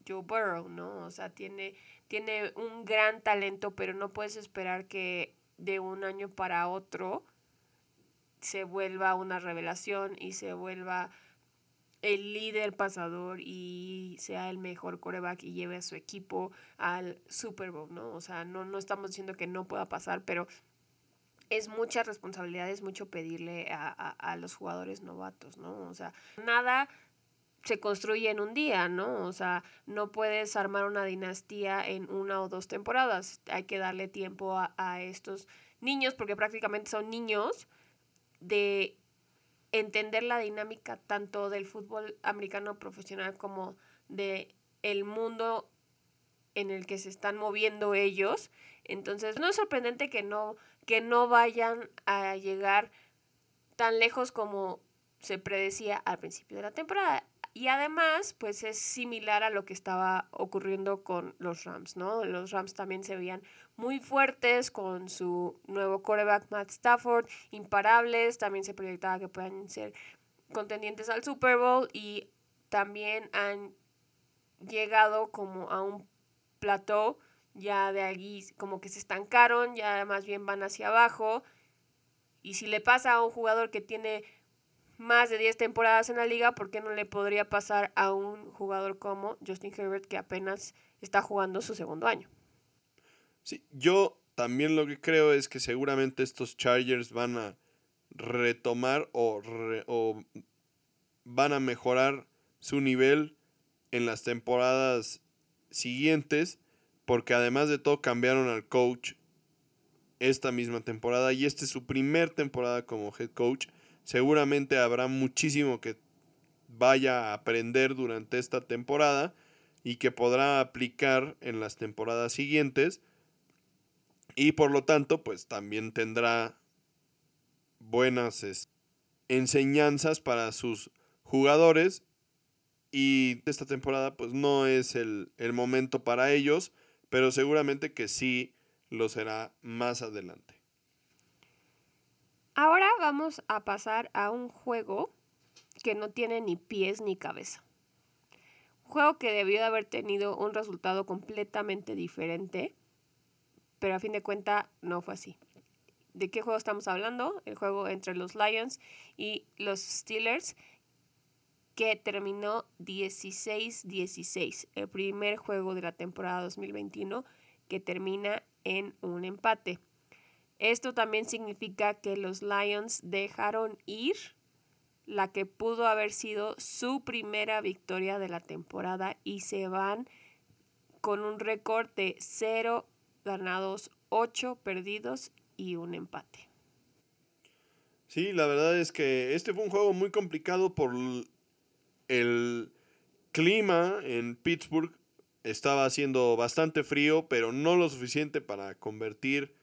Joe Burrow, ¿no? O sea, tiene, tiene un gran talento, pero no puedes esperar que de un año para otro se vuelva una revelación y se vuelva el líder pasador y sea el mejor coreback y lleve a su equipo al Super Bowl, ¿no? O sea, no, no estamos diciendo que no pueda pasar, pero es mucha responsabilidad, es mucho pedirle a, a, los jugadores novatos, ¿no? O sea, nada se construye en un día, ¿no? O sea, no puedes armar una dinastía en una o dos temporadas. Hay que darle tiempo a, a estos niños, porque prácticamente son niños, de entender la dinámica tanto del fútbol americano profesional como de el mundo en el que se están moviendo ellos. Entonces, no es sorprendente que no, que no vayan a llegar tan lejos como se predecía al principio de la temporada. Y además, pues es similar a lo que estaba ocurriendo con los Rams, ¿no? Los Rams también se veían muy fuertes con su nuevo quarterback Matt Stafford, imparables, también se proyectaba que puedan ser contendientes al Super Bowl y también han llegado como a un plató ya de allí como que se estancaron, ya más bien van hacia abajo. Y si le pasa a un jugador que tiene más de 10 temporadas en la liga, ¿por qué no le podría pasar a un jugador como Justin Herbert que apenas está jugando su segundo año? Sí, yo también lo que creo es que seguramente estos Chargers van a retomar o, o van a mejorar su nivel en las temporadas siguientes, porque además de todo cambiaron al coach esta misma temporada y esta es su primer temporada como head coach Seguramente habrá muchísimo que vaya a aprender durante esta temporada y que podrá aplicar en las temporadas siguientes. Y por lo tanto, pues también tendrá buenas enseñanzas para sus jugadores. Y esta temporada, pues no es el, el momento para ellos, pero seguramente que sí lo será más adelante. Ahora vamos a pasar a un juego que no tiene ni pies ni cabeza. Juego que debió de haber tenido un resultado completamente diferente, pero a fin de cuentas no fue así. ¿De qué juego estamos hablando? El juego entre los Lions y los Steelers, que terminó 16-16, el primer juego de la temporada 2021 que termina en un empate. Esto también significa que los Lions dejaron ir la que pudo haber sido su primera victoria de la temporada y se van con un récord de 0 ganados, 8 perdidos y un empate. Sí, la verdad es que este fue un juego muy complicado por el clima en Pittsburgh. Estaba haciendo bastante frío, pero no lo suficiente para convertir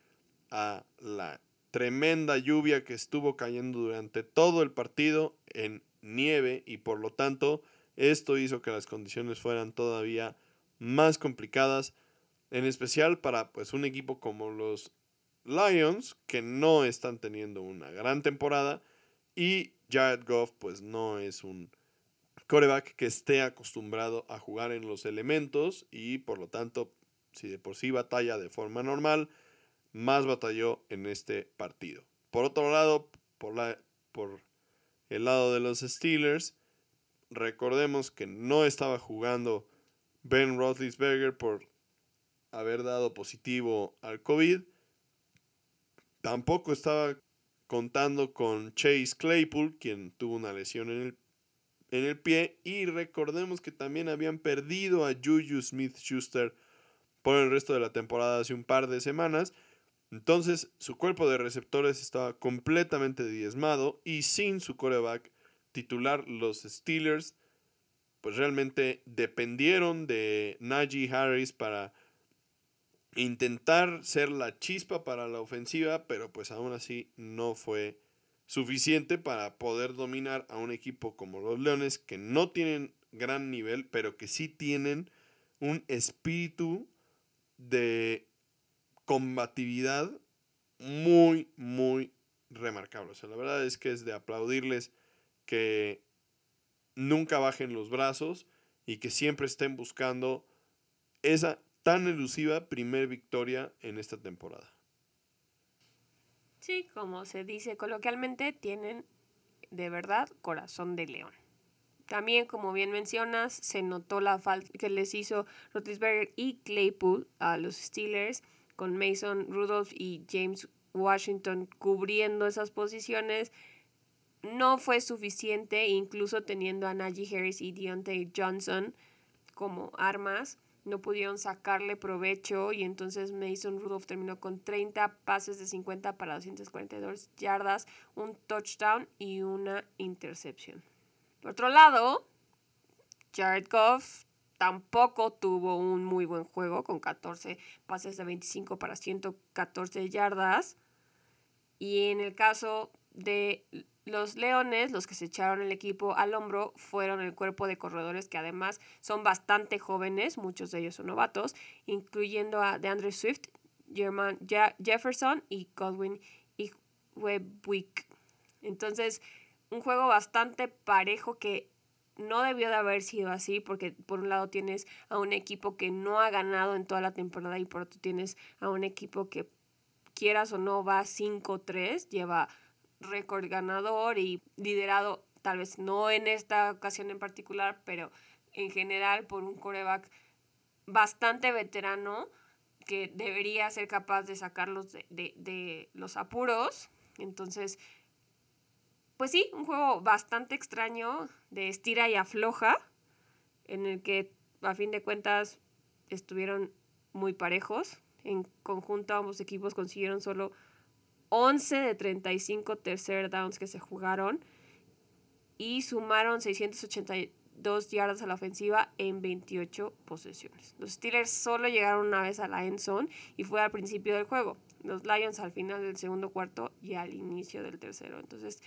a la tremenda lluvia que estuvo cayendo durante todo el partido en nieve y por lo tanto esto hizo que las condiciones fueran todavía más complicadas, en especial para pues un equipo como los Lions que no están teniendo una gran temporada y Jared Goff pues no es un coreback que esté acostumbrado a jugar en los elementos y por lo tanto si de por sí batalla de forma normal más batalló en este partido. Por otro lado, por, la, por el lado de los Steelers, recordemos que no estaba jugando Ben Roethlisberger por haber dado positivo al COVID. Tampoco estaba contando con Chase Claypool, quien tuvo una lesión en el, en el pie. Y recordemos que también habían perdido a Juju Smith Schuster por el resto de la temporada hace un par de semanas. Entonces, su cuerpo de receptores estaba completamente diezmado y sin su coreback titular, los Steelers, pues realmente dependieron de Najee Harris para intentar ser la chispa para la ofensiva, pero pues aún así no fue suficiente para poder dominar a un equipo como los Leones que no tienen gran nivel, pero que sí tienen un espíritu de combatividad muy, muy remarcable. O sea, la verdad es que es de aplaudirles que nunca bajen los brazos y que siempre estén buscando esa tan elusiva primer victoria en esta temporada. Sí, como se dice coloquialmente, tienen de verdad corazón de león. También, como bien mencionas, se notó la falta que les hizo Roethlisberger y Claypool a los Steelers con Mason Rudolph y James Washington cubriendo esas posiciones no fue suficiente, incluso teniendo a Najee Harris y Deontay Johnson como armas, no pudieron sacarle provecho y entonces Mason Rudolph terminó con 30 pases de 50 para 242 yardas, un touchdown y una intercepción. Por otro lado, Jared Goff tampoco tuvo un muy buen juego con 14 pases de 25 para 114 yardas. Y en el caso de los Leones, los que se echaron el equipo al hombro, fueron el cuerpo de corredores que además son bastante jóvenes, muchos de ellos son novatos, incluyendo a DeAndre Swift, German Jefferson y Godwin y Webwick. Entonces, un juego bastante parejo que no debió de haber sido así porque por un lado tienes a un equipo que no ha ganado en toda la temporada y por otro tienes a un equipo que quieras o no va 5-3, lleva récord ganador y liderado, tal vez no en esta ocasión en particular, pero en general por un coreback bastante veterano que debería ser capaz de sacarlos de, de los apuros. Entonces, pues sí, un juego bastante extraño de estira y afloja, en el que a fin de cuentas estuvieron muy parejos. En conjunto ambos equipos consiguieron solo 11 de 35 tercer downs que se jugaron y sumaron 682 yardas a la ofensiva en 28 posesiones. Los Steelers solo llegaron una vez a la end zone y fue al principio del juego. Los Lions al final del segundo cuarto y al inicio del tercero. Entonces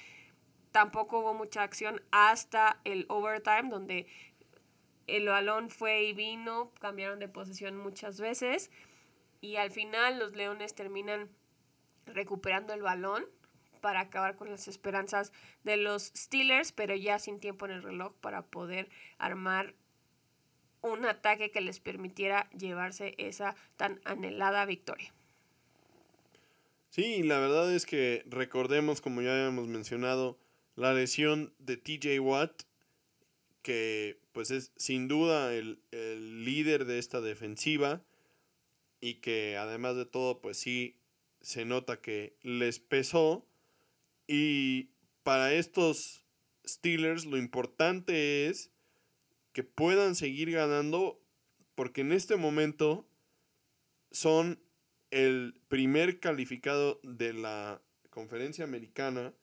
tampoco hubo mucha acción hasta el overtime donde el balón fue y vino, cambiaron de posesión muchas veces y al final los Leones terminan recuperando el balón para acabar con las esperanzas de los Steelers, pero ya sin tiempo en el reloj para poder armar un ataque que les permitiera llevarse esa tan anhelada victoria. Sí, la verdad es que recordemos, como ya habíamos mencionado, la lesión de TJ Watt, que pues es sin duda el, el líder de esta defensiva y que además de todo, pues sí se nota que les pesó. Y para estos Steelers lo importante es que puedan seguir ganando porque en este momento son el primer calificado de la conferencia americana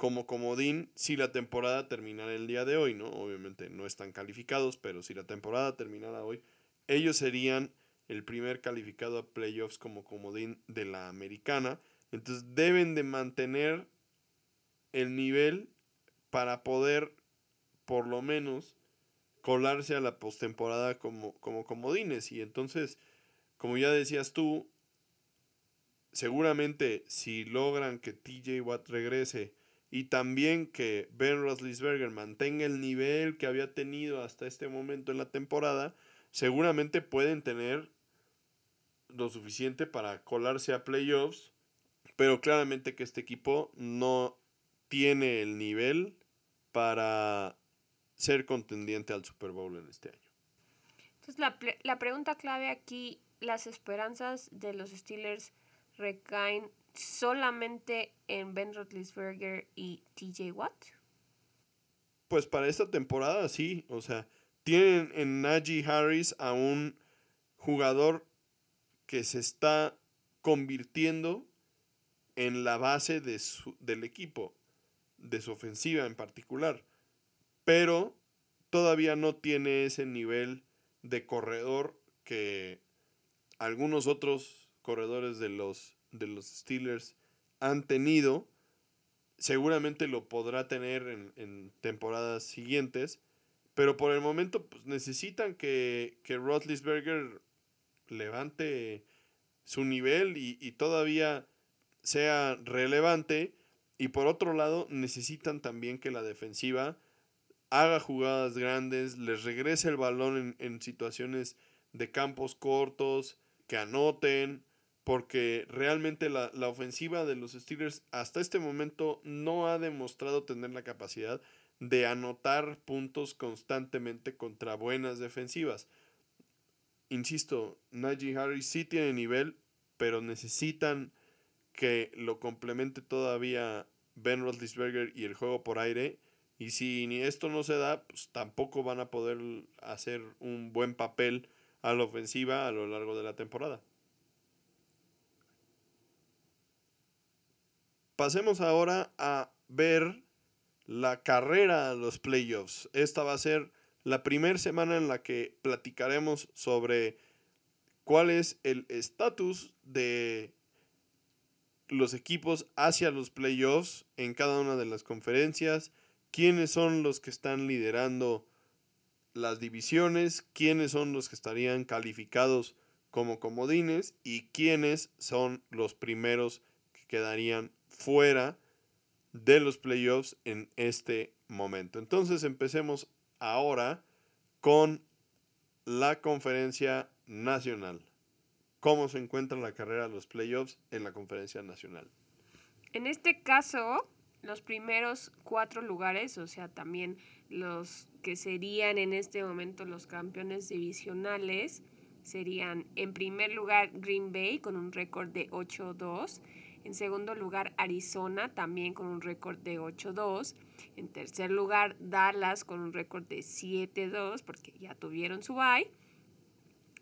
como comodín si la temporada terminara el día de hoy, ¿no? Obviamente no están calificados, pero si la temporada terminara hoy, ellos serían el primer calificado a playoffs como comodín de la americana. Entonces deben de mantener el nivel para poder por lo menos colarse a la postemporada como, como comodines. Y entonces, como ya decías tú, seguramente si logran que TJ Watt regrese y también que Ben Roethlisberger mantenga el nivel que había tenido hasta este momento en la temporada, seguramente pueden tener lo suficiente para colarse a playoffs, pero claramente que este equipo no tiene el nivel para ser contendiente al Super Bowl en este año. Entonces la, la pregunta clave aquí, las esperanzas de los Steelers recaen solamente en Ben Roethlisberger y TJ Watt. Pues para esta temporada sí, o sea, tienen en Najee Harris a un jugador que se está convirtiendo en la base de su, del equipo, de su ofensiva en particular. Pero todavía no tiene ese nivel de corredor que algunos otros corredores de los, de los Steelers han tenido. Seguramente lo podrá tener en, en temporadas siguientes. Pero por el momento pues, necesitan que, que Roethlisberger levante su nivel y, y todavía sea relevante. Y por otro lado, necesitan también que la defensiva haga jugadas grandes, les regrese el balón en, en, situaciones de campos cortos, que anoten, porque realmente la, la, ofensiva de los Steelers hasta este momento no ha demostrado tener la capacidad de anotar puntos constantemente contra buenas defensivas. Insisto, Najee Harris sí tiene nivel, pero necesitan que lo complemente todavía Ben Roethlisberger y el juego por aire. Y si ni esto no se da, pues tampoco van a poder hacer un buen papel a la ofensiva a lo largo de la temporada. Pasemos ahora a ver la carrera a los playoffs. Esta va a ser la primera semana en la que platicaremos sobre cuál es el estatus de los equipos hacia los playoffs en cada una de las conferencias, quiénes son los que están liderando las divisiones, quiénes son los que estarían calificados como comodines y quiénes son los primeros que quedarían fuera de los playoffs en este momento. Entonces empecemos ahora con la conferencia nacional. ¿Cómo se encuentra la carrera de los playoffs en la conferencia nacional? En este caso, los primeros cuatro lugares, o sea, también los que serían en este momento los campeones divisionales, serían en primer lugar Green Bay con un récord de 8-2. En segundo lugar, Arizona, también con un récord de 8-2. En tercer lugar, Dallas con un récord de 7-2, porque ya tuvieron su bye.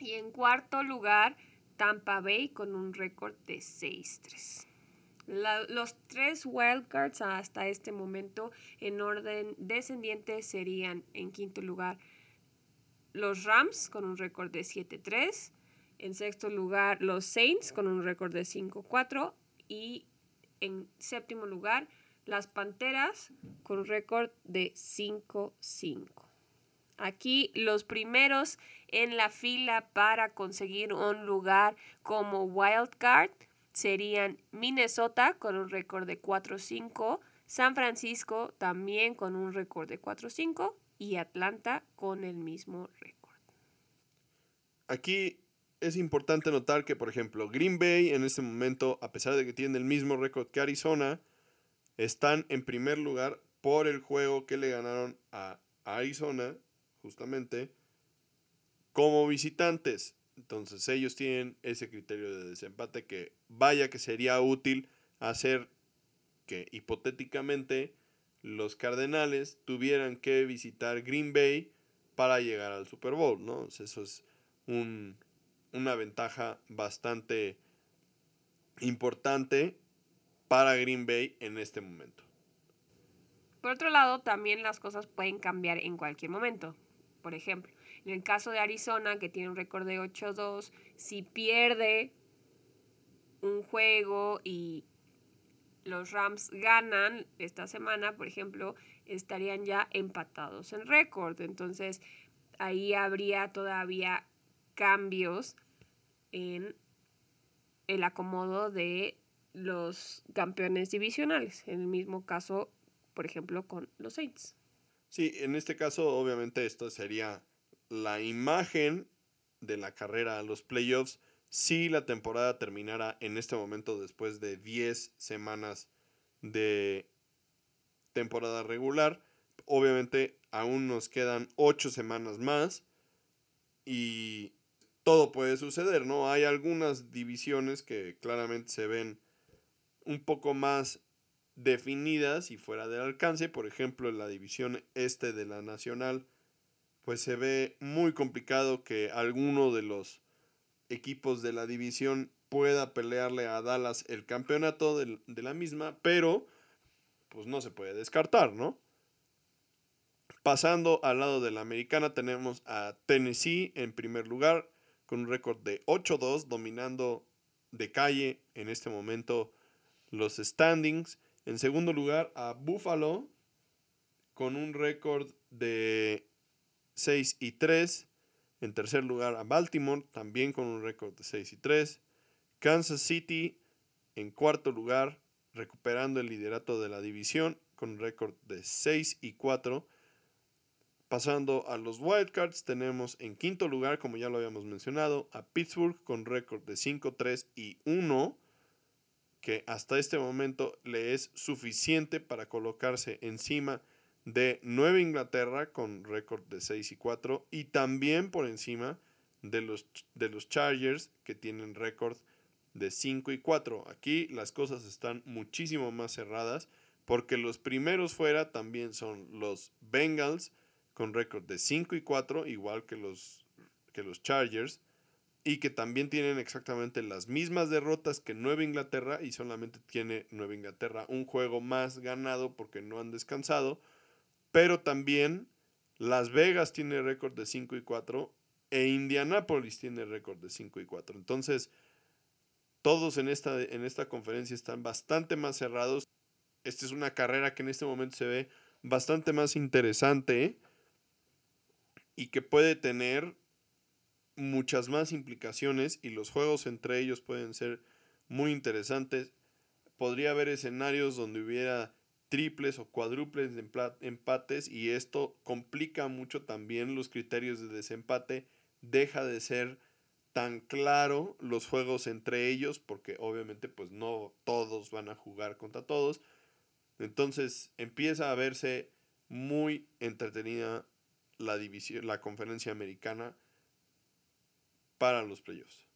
Y en cuarto lugar, Tampa Bay con un récord de 6-3. los tres wildcards hasta este momento en orden descendiente serían en quinto lugar los Rams con un récord de 7-3. En sexto lugar, los Saints con un récord de 5-4 y en séptimo lugar las Panteras con un récord de 5-5. Aquí los primeros en la fila para conseguir un lugar como wild card serían Minnesota con un récord de 4-5, San Francisco también con un récord de 4-5 y Atlanta con el mismo récord. Aquí es importante notar que, por ejemplo, Green Bay en este momento, a pesar de que tiene el mismo récord que Arizona, están en primer lugar por el juego que le ganaron a Arizona, justamente, como visitantes. Entonces ellos tienen ese criterio de desempate que vaya que sería útil hacer que hipotéticamente los Cardenales tuvieran que visitar Green Bay para llegar al Super Bowl, ¿no? Eso es un, una ventaja bastante importante para Green Bay en este momento. Por otro lado, también las cosas pueden cambiar en cualquier momento. Por ejemplo, en el caso de Arizona, que tiene un récord de 8-2, si pierde un juego y los Rams ganan esta semana, por ejemplo, estarían ya empatados en récord. Entonces, ahí habría todavía cambios en el acomodo de los campeones divisionales. En el mismo caso, por ejemplo, con los Saints. Sí, en este caso, obviamente, esto sería la imagen de la carrera a los playoffs si la temporada terminara en este momento después de 10 semanas de temporada regular. Obviamente aún nos quedan 8 semanas más y todo puede suceder, ¿no? Hay algunas divisiones que claramente se ven un poco más definidas y fuera del alcance, por ejemplo, en la división este de la Nacional, pues se ve muy complicado que alguno de los equipos de la división pueda pelearle a Dallas el campeonato de, de la misma, pero pues no se puede descartar, ¿no? Pasando al lado de la americana tenemos a Tennessee en primer lugar con un récord de 8-2 dominando de calle en este momento los standings. En segundo lugar a Buffalo con un récord de 6 y 3. En tercer lugar a Baltimore también con un récord de 6 y 3. Kansas City en cuarto lugar recuperando el liderato de la división con un récord de 6 y 4. Pasando a los wildcards, tenemos en quinto lugar, como ya lo habíamos mencionado, a Pittsburgh con récord de 5, 3 y 1, que hasta este momento le es suficiente para colocarse encima de Nueva Inglaterra con récord de 6 y 4 y también por encima de los, de los Chargers que tienen récord de 5 y 4. Aquí las cosas están muchísimo más cerradas porque los primeros fuera también son los Bengals, con récord de 5 y 4, igual que los, que los Chargers, y que también tienen exactamente las mismas derrotas que Nueva Inglaterra, y solamente tiene Nueva Inglaterra un juego más ganado porque no han descansado, pero también Las Vegas tiene récord de 5 y 4 e Indianapolis tiene récord de 5 y 4. Entonces, todos en esta, en esta conferencia están bastante más cerrados. Esta es una carrera que en este momento se ve bastante más interesante y que puede tener muchas más implicaciones y los juegos entre ellos pueden ser muy interesantes. Podría haber escenarios donde hubiera triples o cuádruples de empates y esto complica mucho también los criterios de desempate. Deja de ser tan claro los juegos entre ellos porque obviamente pues no todos van a jugar contra todos. Entonces empieza a verse muy entretenida la división, la conferencia americana para los playoffs.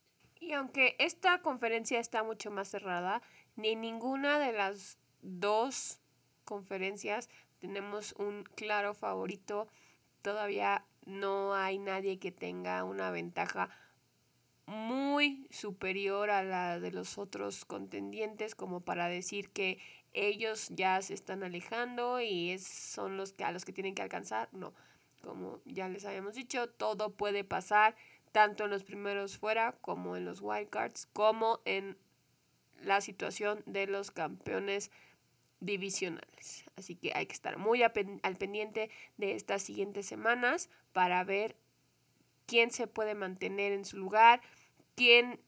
Y aunque esta conferencia está mucho más cerrada, ni ninguna de las dos conferencias tenemos un claro favorito. Todavía no hay nadie que tenga una ventaja muy superior a la de los otros contendientes como para decir que ellos ya se están alejando y es, son los que a los que tienen que alcanzar. No, como ya les habíamos dicho, todo puede pasar tanto en los primeros fuera como en los wildcards, como en la situación de los campeones divisionales. Así que hay que estar muy al pendiente de estas siguientes semanas para ver quién se puede mantener en su lugar, quién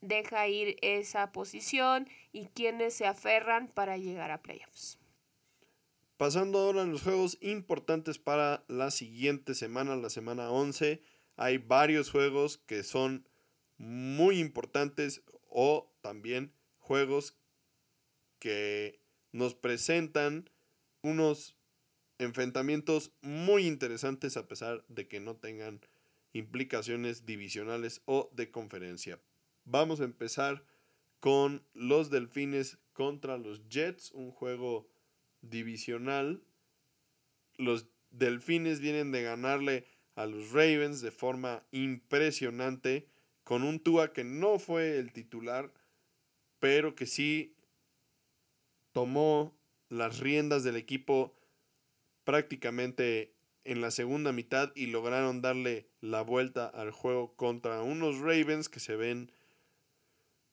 deja ir esa posición y quiénes se aferran para llegar a playoffs. Pasando ahora a los juegos importantes para la siguiente semana, la semana 11, hay varios juegos que son muy importantes o también juegos que nos presentan unos enfrentamientos muy interesantes a pesar de que no tengan implicaciones divisionales o de conferencia. Vamos a empezar con los Delfines contra los Jets, un juego divisional. Los Delfines vienen de ganarle a los Ravens de forma impresionante con un Tua que no fue el titular, pero que sí tomó las riendas del equipo prácticamente en la segunda mitad y lograron darle la vuelta al juego contra unos Ravens que se ven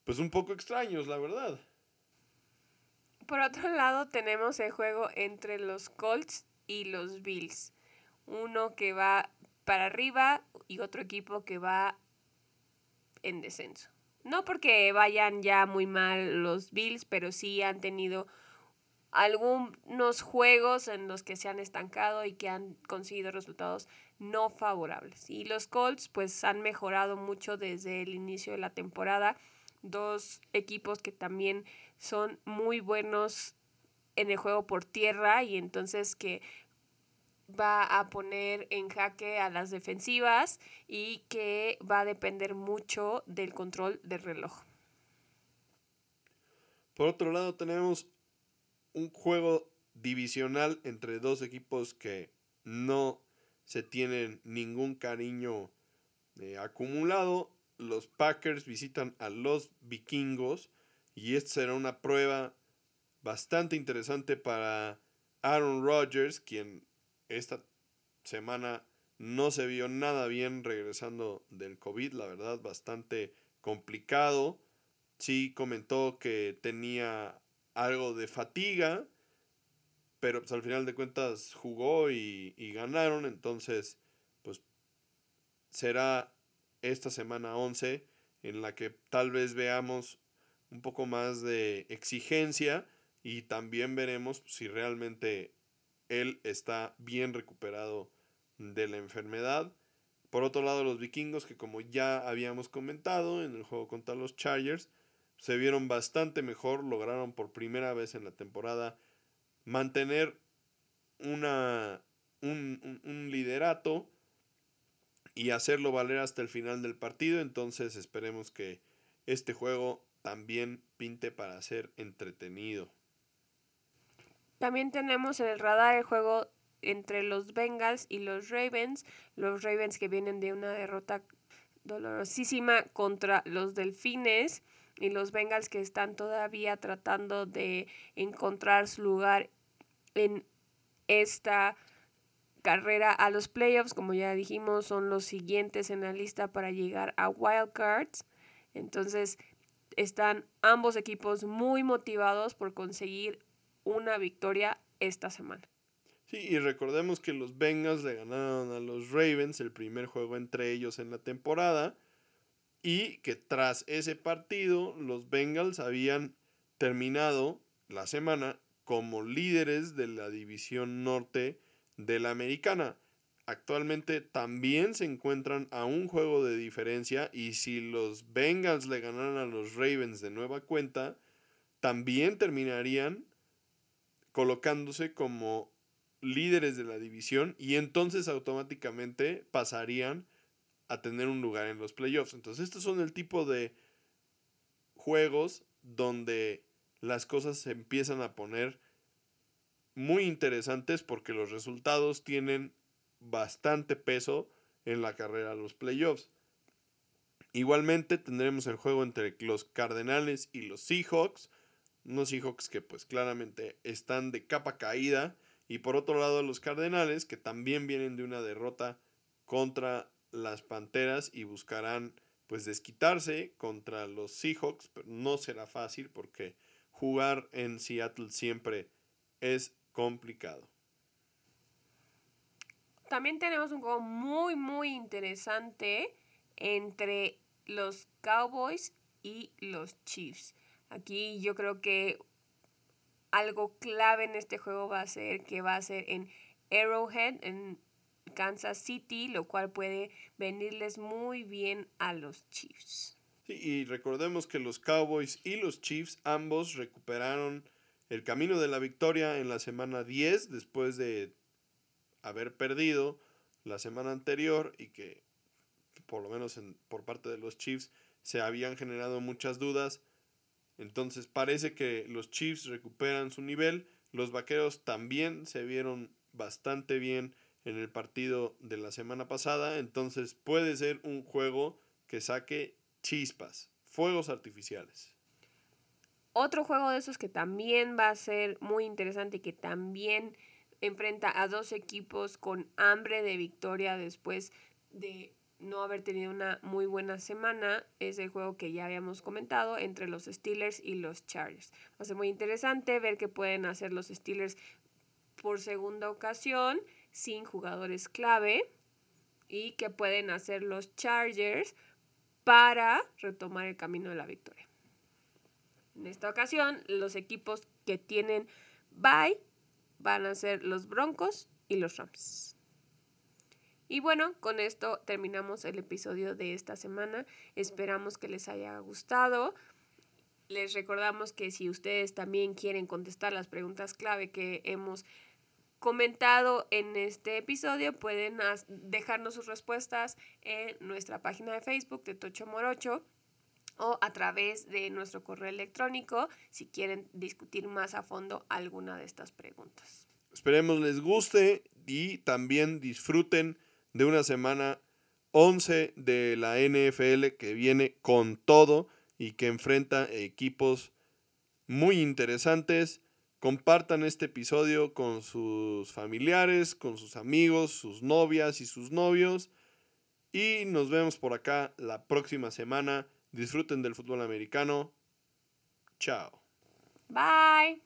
pues un poco extraños, la verdad. Por otro lado, tenemos el juego entre los Colts y los Bills. Uno que va para arriba y otro equipo que va en descenso. No porque vayan ya muy mal los Bills, pero sí han tenido algunos juegos en los que se han estancado y que han conseguido resultados no favorables. Y los Colts pues han mejorado mucho desde el inicio de la temporada. Dos equipos que también son muy buenos en el juego por tierra y entonces que va a poner en jaque a las defensivas y que va a depender mucho del control del reloj. Por otro lado tenemos un juego divisional entre dos equipos que no se tienen ningún cariño eh, acumulado los Packers visitan a los vikingos y esta será una prueba bastante interesante para Aaron Rodgers, quien esta semana no se vio nada bien regresando del COVID, la verdad, bastante complicado. Sí comentó que tenía algo de fatiga, pero pues, al final de cuentas jugó y, y ganaron, entonces pues será esta semana 11 en la que tal vez veamos un poco más de exigencia y también veremos si realmente él está bien recuperado de la enfermedad. Por otro lado, los vikingos, que como ya habíamos comentado en el juego contra los Chargers, se vieron bastante mejor, lograron por primera vez en la temporada mantener una, un, un liderato y hacerlo valer hasta el final del partido. Entonces esperemos que este juego también pinte para ser entretenido. También tenemos en el radar el juego entre los Bengals y los Ravens. Los Ravens que vienen de una derrota dolorosísima contra los Delfines y los Bengals que están todavía tratando de encontrar su lugar en esta carrera a los playoffs, como ya dijimos, son los siguientes en la lista para llegar a Wild Cards. Entonces, están ambos equipos muy motivados por conseguir una victoria esta semana. Sí, y recordemos que los Bengals le ganaron a los Ravens el primer juego entre ellos en la temporada y que tras ese partido los Bengals habían terminado la semana como líderes de la división norte de la americana. Actualmente también se encuentran a un juego de diferencia y si los Bengals le ganaran a los Ravens de nueva cuenta, también terminarían colocándose como líderes de la división y entonces automáticamente pasarían a tener un lugar en los playoffs. Entonces estos son el tipo de juegos donde las cosas se empiezan a poner muy interesantes porque los resultados tienen bastante peso en la carrera a los playoffs. Igualmente tendremos el juego entre los Cardenales y los Seahawks. Unos Seahawks que pues claramente están de capa caída. Y por otro lado los Cardenales que también vienen de una derrota contra las Panteras y buscarán pues desquitarse contra los Seahawks. Pero no será fácil porque jugar en Seattle siempre es complicado. También tenemos un juego muy, muy interesante entre los Cowboys y los Chiefs. Aquí yo creo que algo clave en este juego va a ser que va a ser en Arrowhead, en Kansas City, lo cual puede venirles muy bien a los Chiefs. Sí, y recordemos que los Cowboys y los Chiefs ambos recuperaron el camino de la victoria en la semana 10 después de haber perdido la semana anterior y que por lo menos por parte de los Chiefs se habían generado muchas dudas. Entonces parece que los Chiefs recuperan su nivel. Los Vaqueros también se vieron bastante bien en el partido de la semana pasada. Entonces puede ser un juego que saque chispas, fuegos artificiales. Otro juego de esos que también va a ser muy interesante y que también enfrenta a dos equipos con hambre de victoria después de no haber tenido una muy buena semana es el juego que ya habíamos comentado entre los Steelers y los Chargers. Va a ser muy interesante ver qué pueden hacer los Steelers por segunda ocasión sin jugadores clave y qué pueden hacer los Chargers para retomar el camino de la victoria. En esta ocasión, los equipos que tienen bye van a ser los Broncos y los Rams. Y bueno, con esto terminamos el episodio de esta semana. Esperamos que les haya gustado. Les recordamos que si ustedes también quieren contestar las preguntas clave que hemos comentado en este episodio, pueden dejarnos sus respuestas en nuestra página de Facebook de Tocho Morocho o a través de nuestro correo electrónico si quieren discutir más a fondo alguna de estas preguntas. Esperemos les guste y también disfruten de una semana 11 de la NFL que viene con todo y que enfrenta equipos muy interesantes. Compartan este episodio con sus familiares, con sus amigos, sus novias y sus novios. Y nos vemos por acá la próxima semana. Disfruten del fútbol americano. Chao. Bye.